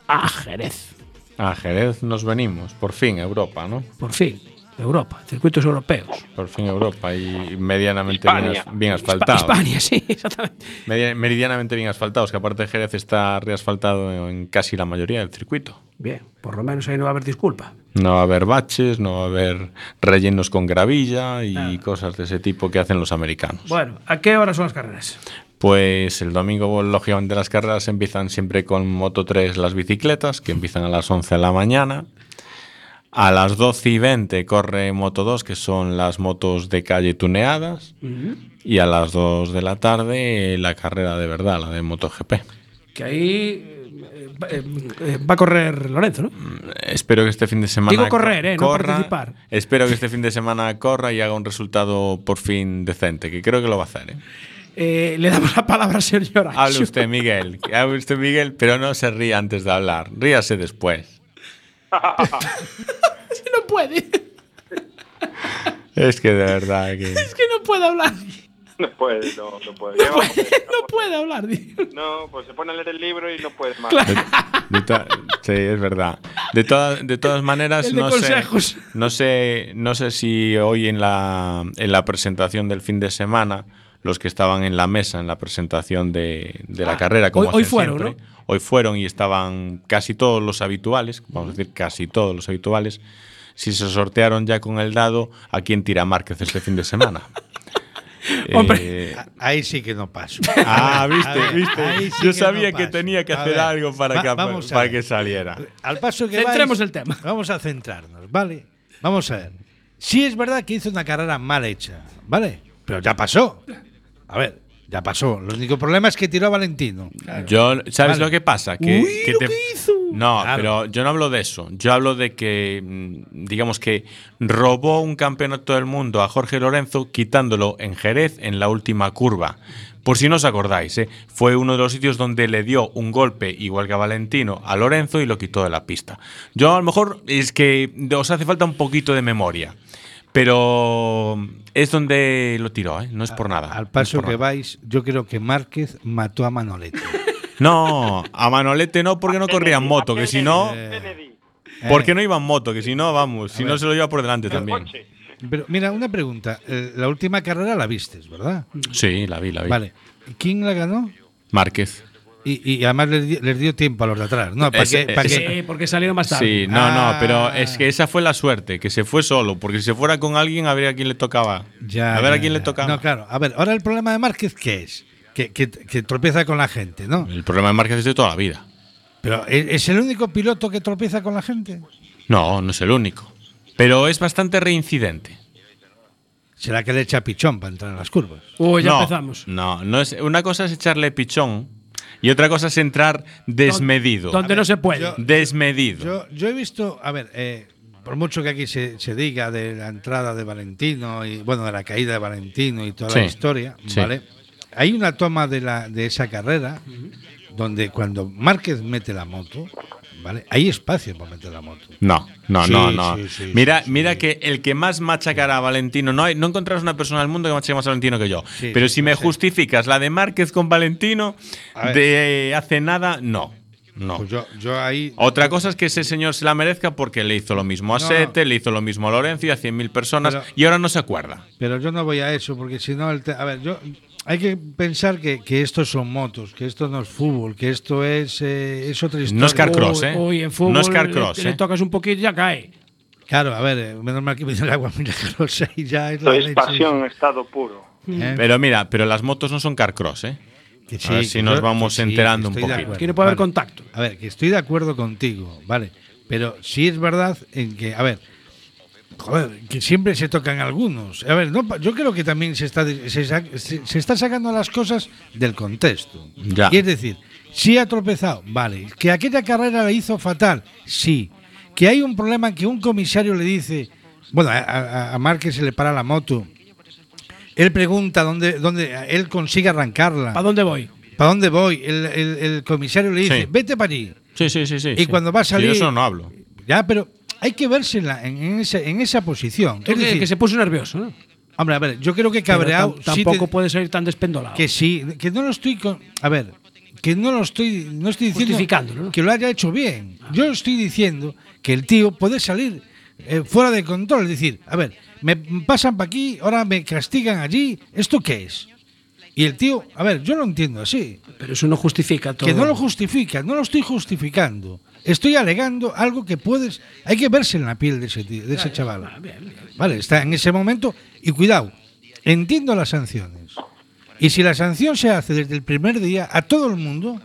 a Jerez, A Jerez nos venimos, por fin Europa, ¿no? por fin, Europa, circuitos europeos. Por fin Europa y medianamente bien, Hispania. bien Hispa- asfaltado. Hispania, sí, exactamente. Meridianamente bien asfaltados, que aparte Jerez está reasfaltado en casi la mayoría del circuito. Bien, por lo menos ahí no va a haber disculpa. No va a haber baches, no va a haber rellenos con gravilla y cosas de ese tipo que hacen los americanos. Bueno, ¿a qué hora son las carreras? Pues el domingo, lógicamente, las carreras empiezan siempre con Moto 3 las bicicletas, que empiezan a las 11 de la mañana. A las 12 y 20 corre Moto 2, que son las motos de calle tuneadas. Y a las 2 de la tarde la carrera de verdad, la de MotoGP. Que ahí eh, va- eh, eh, va a correr Lorenzo, ¿no? Espero que este fin de semana Digo correr, eh, no corra. participar. Espero que este fin de semana corra y haga un resultado por fin decente, que creo que lo va a hacer. ¿eh? Eh, le damos la palabra al señor. Hable usted, Miguel. Hable usted, Miguel, pero no se ríe antes de hablar. Ríase después. no puede. Es que de verdad que. Es que no puede hablar. No puede, no, no puede. No ¿Qué vamos a puede, no puede hablar. No, pues se pone a leer el libro y no puede más. De- de to- sí, es verdad. De, todas de todas maneras, El de no consejos. sé, no sé, no sé si hoy en la, en la presentación del fin de semana, los que estaban en la mesa en la presentación de, de la Ah, carrera, como hoy- hoy fueron, siempre, hoy fueron y estaban casi todos los habituales, vamos a decir casi todos los habituales, si se sortearon ya con el dado a quién tira Márquez este fin de semana. Hombre. Eh, Ahí sí que no paso. Ah, viste, Ahí- viste. sí Yo que sabía no que tenía que hacer ver, algo para, va- que, vamos para ver. que saliera. Al paso que Centremos vais, el tema. Vamos a centrarnos, ¿vale? Vamos a ver. Sí es verdad que hizo una carrera mal hecha, ¿vale? Pero ya pasó. A ver, ya pasó. El único problema es que tiró a Valentino. Yo, ¿sabes Vale. lo que pasa? Que, Uy, que lo te- que hizo. No, Claro. pero yo no hablo de eso. Yo hablo de que, mm, digamos que robó un campeonato del mundo a Jorge Lorenzo quitándolo en Jerez en la última curva. Por si no os acordáis, ¿eh? fue uno de los sitios donde le dio un golpe, igual que a Valentino, a Lorenzo y lo quitó de la pista. Yo a lo mejor es que os hace falta un poquito de memoria. Pero es donde lo tiró, ¿eh? No es por nada. Al paso que nada. vais, yo creo que Márquez mató a Manolete. No, a Manolete no, porque no corría en moto, que si no. Kennedy. Porque no iba en moto, que si no, vamos, si no se lo lleva por delante también. Coche. Pero mira, una pregunta. eh, la última carrera la vistes, ¿verdad? Sí, la vi, la vi. Vale. ¿Quién la ganó? Márquez. Y, y además les, di- les dio tiempo a los de atrás. No, para que, que- Sí, porque salieron más tarde. Sí, no, Ah. no, pero es que esa fue la suerte, que se fue solo, porque si se fuera con alguien, a ver a quién le tocaba. Ya, a ver a ya, quién le tocaba. No, claro. A ver, ahora el problema de Márquez, ¿qué es? Que, que, que tropieza con la gente, ¿no? El problema de Márquez es de toda la vida. Pero ¿es, es el único piloto que tropieza con la gente? No, no es el único. Pero es bastante reincidente. ¿Será que le echa pichón para entrar en las curvas? Uy, ya no, empezamos. No, no es, una cosa es echarle pichón y otra cosa es entrar desmedido. Donde no se puede. yo- desmedido. Yo, yo he visto, a ver, eh, por mucho que aquí se, se diga de la entrada de Valentino y bueno, de la caída de Valentino y toda la Sí, historia, sí. ¿vale? Hay una toma de, la, de esa carrera donde cuando Márquez mete la moto, ¿vale? Hay espacio para meter la moto. No, no, Sí, no, no. sí, sí, mira, mira que el que más machacará a Valentino, no hay, no encontrarás una persona del mundo que machaque más a Valentino que yo. Pero si me justificas la de Márquez con Valentino de hace nada, no. No. Pues yo, yo ahí. Otra cosa es que ese señor se la merezca porque le hizo lo mismo a No. Sete, le hizo lo mismo a Lorenzo y a 100.000 personas Pero- y ahora no se acuerda. Pero yo no voy a eso, porque si no, a ver, yo hay que pensar que, que estos son motos, que esto no es fútbol, que esto es, eh, es otra historia. No es carcross, ¿eh? uy, en fútbol no es carcross, le, le ¿eh? tocas un poquito y ya cae. Claro, a ver, eh, menos mal que me dice el agua, mira, carroza y ya es la Esto es leche. pasión en estado puro. ¿Eh? Pero mira, pero las motos no son carcross, ¿eh? Que a ver si que nos yo- vamos que sí, enterando que un poquito. Aquí no puede haber vale. contacto. A ver, que estoy de acuerdo contigo, ¿vale? Pero sí es verdad en que, a ver, joder, que siempre se tocan algunos. A ver, no, pa- yo creo que también se está, se, se- se está sacando las cosas del contexto. Ya. Y es decir, sí ha tropezado, vale. Que aquella carrera la hizo fatal, sí. Que hay un problema que un comisario le dice, bueno, a, a, a Márquez se le para la moto. Él pregunta dónde, dónde él consigue arrancarla. ¿Para dónde voy? ¿Para dónde voy? El, el- el comisario le dice, Sí. vete para allí. Sí, sí, sí, sí. Y sí. cuando va a Sí, salir. de eso no hablo. Ya, pero hay que verse en, la- en, en esa, en esa posición. Es decir, que se puso nervioso, ¿no? hombre, a ver, yo creo que cabreado. sí tampoco te- puede salir tan despendolado. que sí, que no lo estoy con. A ver, que no lo estoy. No estoy diciendo ¿no? que lo haya hecho bien. Yo estoy diciendo que el tío puede salir eh, fuera de control. Es decir, a ver, me pasan para aquí, ahora me castigan allí. ¿Esto qué es? Y el tío, a ver, yo lo entiendo así. Pero eso no justifica todo. Que no lo justifica, no lo estoy justificando. Estoy alegando algo que puedes. Hay que verse en la piel de ese, tío- de ese chaval. Vale, está en ese momento. Y cuidado, entiendo las sanciones. Y si la sanción se hace desde el primer día a todo el mundo,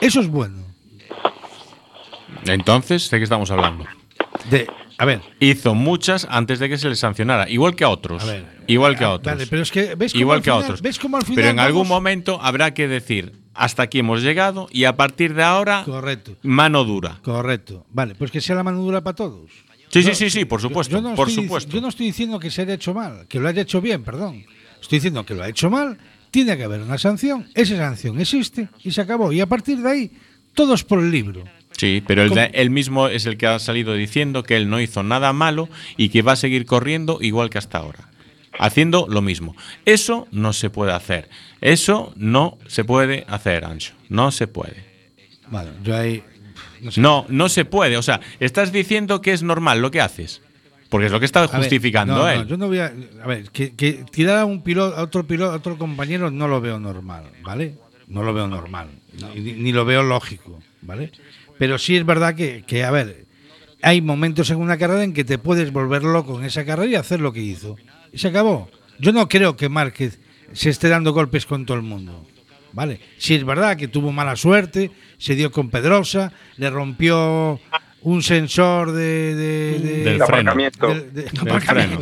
eso es bueno. Entonces, ¿de qué estamos hablando? De, a ver, Hizo muchas antes de que se le sancionara, igual que a otros. A ver, igual que a otros. vale, pero es que ves cómo igual al que a final- otros. ves cómo al final pero en algún momento habrá que decir, hasta aquí hemos llegado y a partir de ahora, correcto, mano dura. correcto. Vale, pues que sea la mano dura para todos. Sí, Yo- sí, sí, sí, por supuesto, Yo no por estoy supuesto. Yo no estoy diciendo que se haya hecho mal, que lo haya hecho bien, perdón. Estoy diciendo que lo ha hecho mal, tiene que haber una sanción, esa sanción existe y se acabó. Y a partir de ahí, todos por el libro. Sí, pero ¿Cómo? él mismo es el que ha salido diciendo que él no hizo nada malo y que va a seguir corriendo igual que hasta ahora. Haciendo lo mismo. Eso no se puede hacer. Eso no se puede hacer, Ancho. No se puede. Vale, yo ahí. No sé. No, no se puede. O sea, estás diciendo que es normal lo que haces. Porque es lo que está ver, justificando no, él. no, yo no voy a. A ver, que, que tirar a un piloto, a otro piloto, a otro compañero, no lo veo normal, ¿vale? No lo veo normal. Ni, ni lo veo lógico, ¿vale? Pero sí es verdad que, que, a ver, hay momentos en una carrera en que te puedes volver loco en esa carrera y hacer lo que hizo. Y se acabó. Yo no creo que Márquez se esté dando golpes con todo el mundo. ¿Vale? Sí es verdad que tuvo mala suerte, se dio con Pedrosa, le rompió un sensor de, de- de- Del De freno. aparcamiento. del- de- Del freno.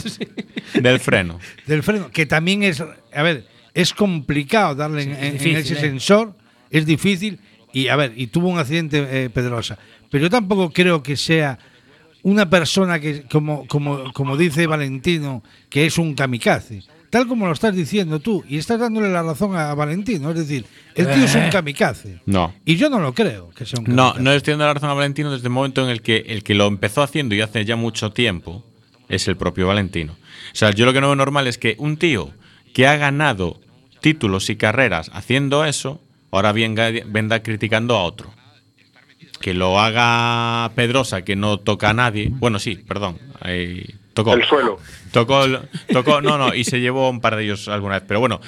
Del freno. del freno, que también es, a ver, es complicado darle en, en- en difícil, ese ¿eh? sensor, es difícil y a ver, y tuvo un accidente eh, Pedrosa, pero yo tampoco creo que sea una persona que como como como dice Valentino que es un kamikaze. Tal como lo estás diciendo tú, y estás dándole la razón a Valentino, es decir, el tío es un kamikaze. No. Y yo no lo creo que sea un No, kamikaze. no le estoy dando la razón a Valentino desde el momento en el que el que lo empezó haciendo y hace ya mucho tiempo, es el propio Valentino. O sea, yo lo que no veo normal es que un tío que ha ganado títulos y carreras haciendo eso, ahora venga, venga criticando a otro. Que lo haga Pedrosa, que no toca a nadie. Bueno, sí, perdón. tocó. El suelo. Tocó, tocó, no, no, y se llevó un par de ellos alguna vez. Pero bueno,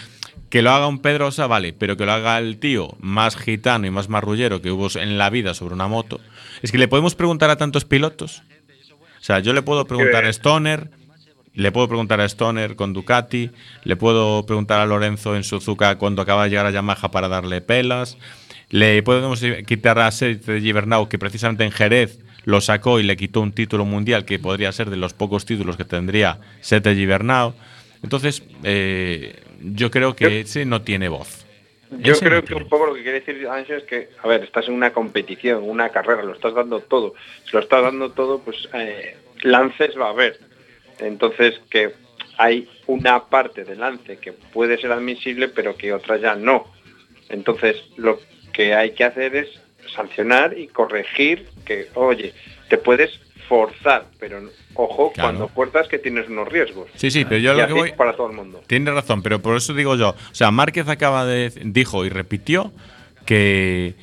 que lo haga un Pedrosa, vale, pero que lo haga el tío más gitano y más marrullero que hubo en la vida sobre una moto. Es que le podemos preguntar a tantos pilotos. O sea, yo le puedo preguntar a Stoner, le puedo preguntar a Stoner con Ducati, le puedo preguntar a Lorenzo en Suzuka cuando acaba de llegar a Yamaha para darle pelas, le podemos quitar a Seth de Gibernau, que precisamente en Jerez lo sacó y le quitó un título mundial que podría ser de los pocos títulos que tendría Seth de Gibernau. Entonces, eh, yo creo que ese no tiene voz. Yo Ese creo no que un poco lo que quiere decir Ancho es que, a ver, estás en una competición, una carrera, lo estás dando todo. Si lo estás dando todo, pues eh, lances va a haber. Entonces, que hay una parte del lance que puede ser admisible, pero que otra ya no. Entonces, lo que hay que hacer es sancionar y corregir que, oye, te puedes forzar, pero ojo, Claro. cuando fuerzas que tienes unos riesgos. Sí, sí, pero yo Y lo que voy... para todo el mundo. Tiene razón, pero por eso digo yo. O sea, Márquez acaba de. dijo y repitió que.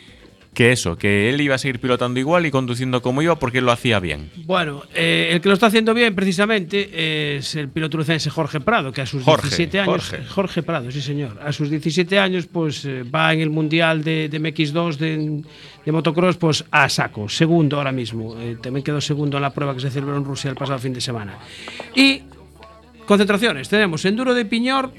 Que eso, que él iba a seguir pilotando igual y conduciendo como iba porque lo hacía bien. Bueno, eh, el que lo está haciendo bien precisamente es el piloto lucense Jorge Prado, que a sus Jorge, 17 años, Jorge. Jorge Prado, sí señor, a sus 17 años pues eh, va en el Mundial de, de MX2 de, de motocross pues a saco, segundo ahora mismo, Eh, también quedó segundo en la prueba que se celebró en Rusia el pasado fin de semana. Y concentraciones, tenemos Enduro de Piñor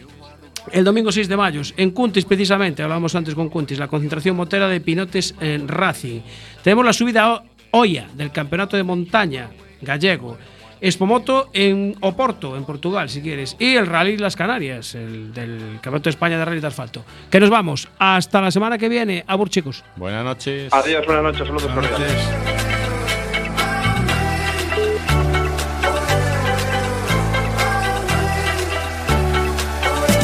el domingo 6 de mayo, en Cuntis precisamente, hablábamos antes con Cuntis, la concentración motera de Pinotes en Racing. Tenemos la subida a Oia del Campeonato de Montaña gallego. Expomoto en Oporto, en Portugal, si quieres. Y el Rally Las Canarias, el del Campeonato de España de Rally de Asfalto. Que nos vamos. Hasta la semana que viene. Abur, chicos. Buenas noches. Adiós, buenas noches, saludos cordiales. Entonces,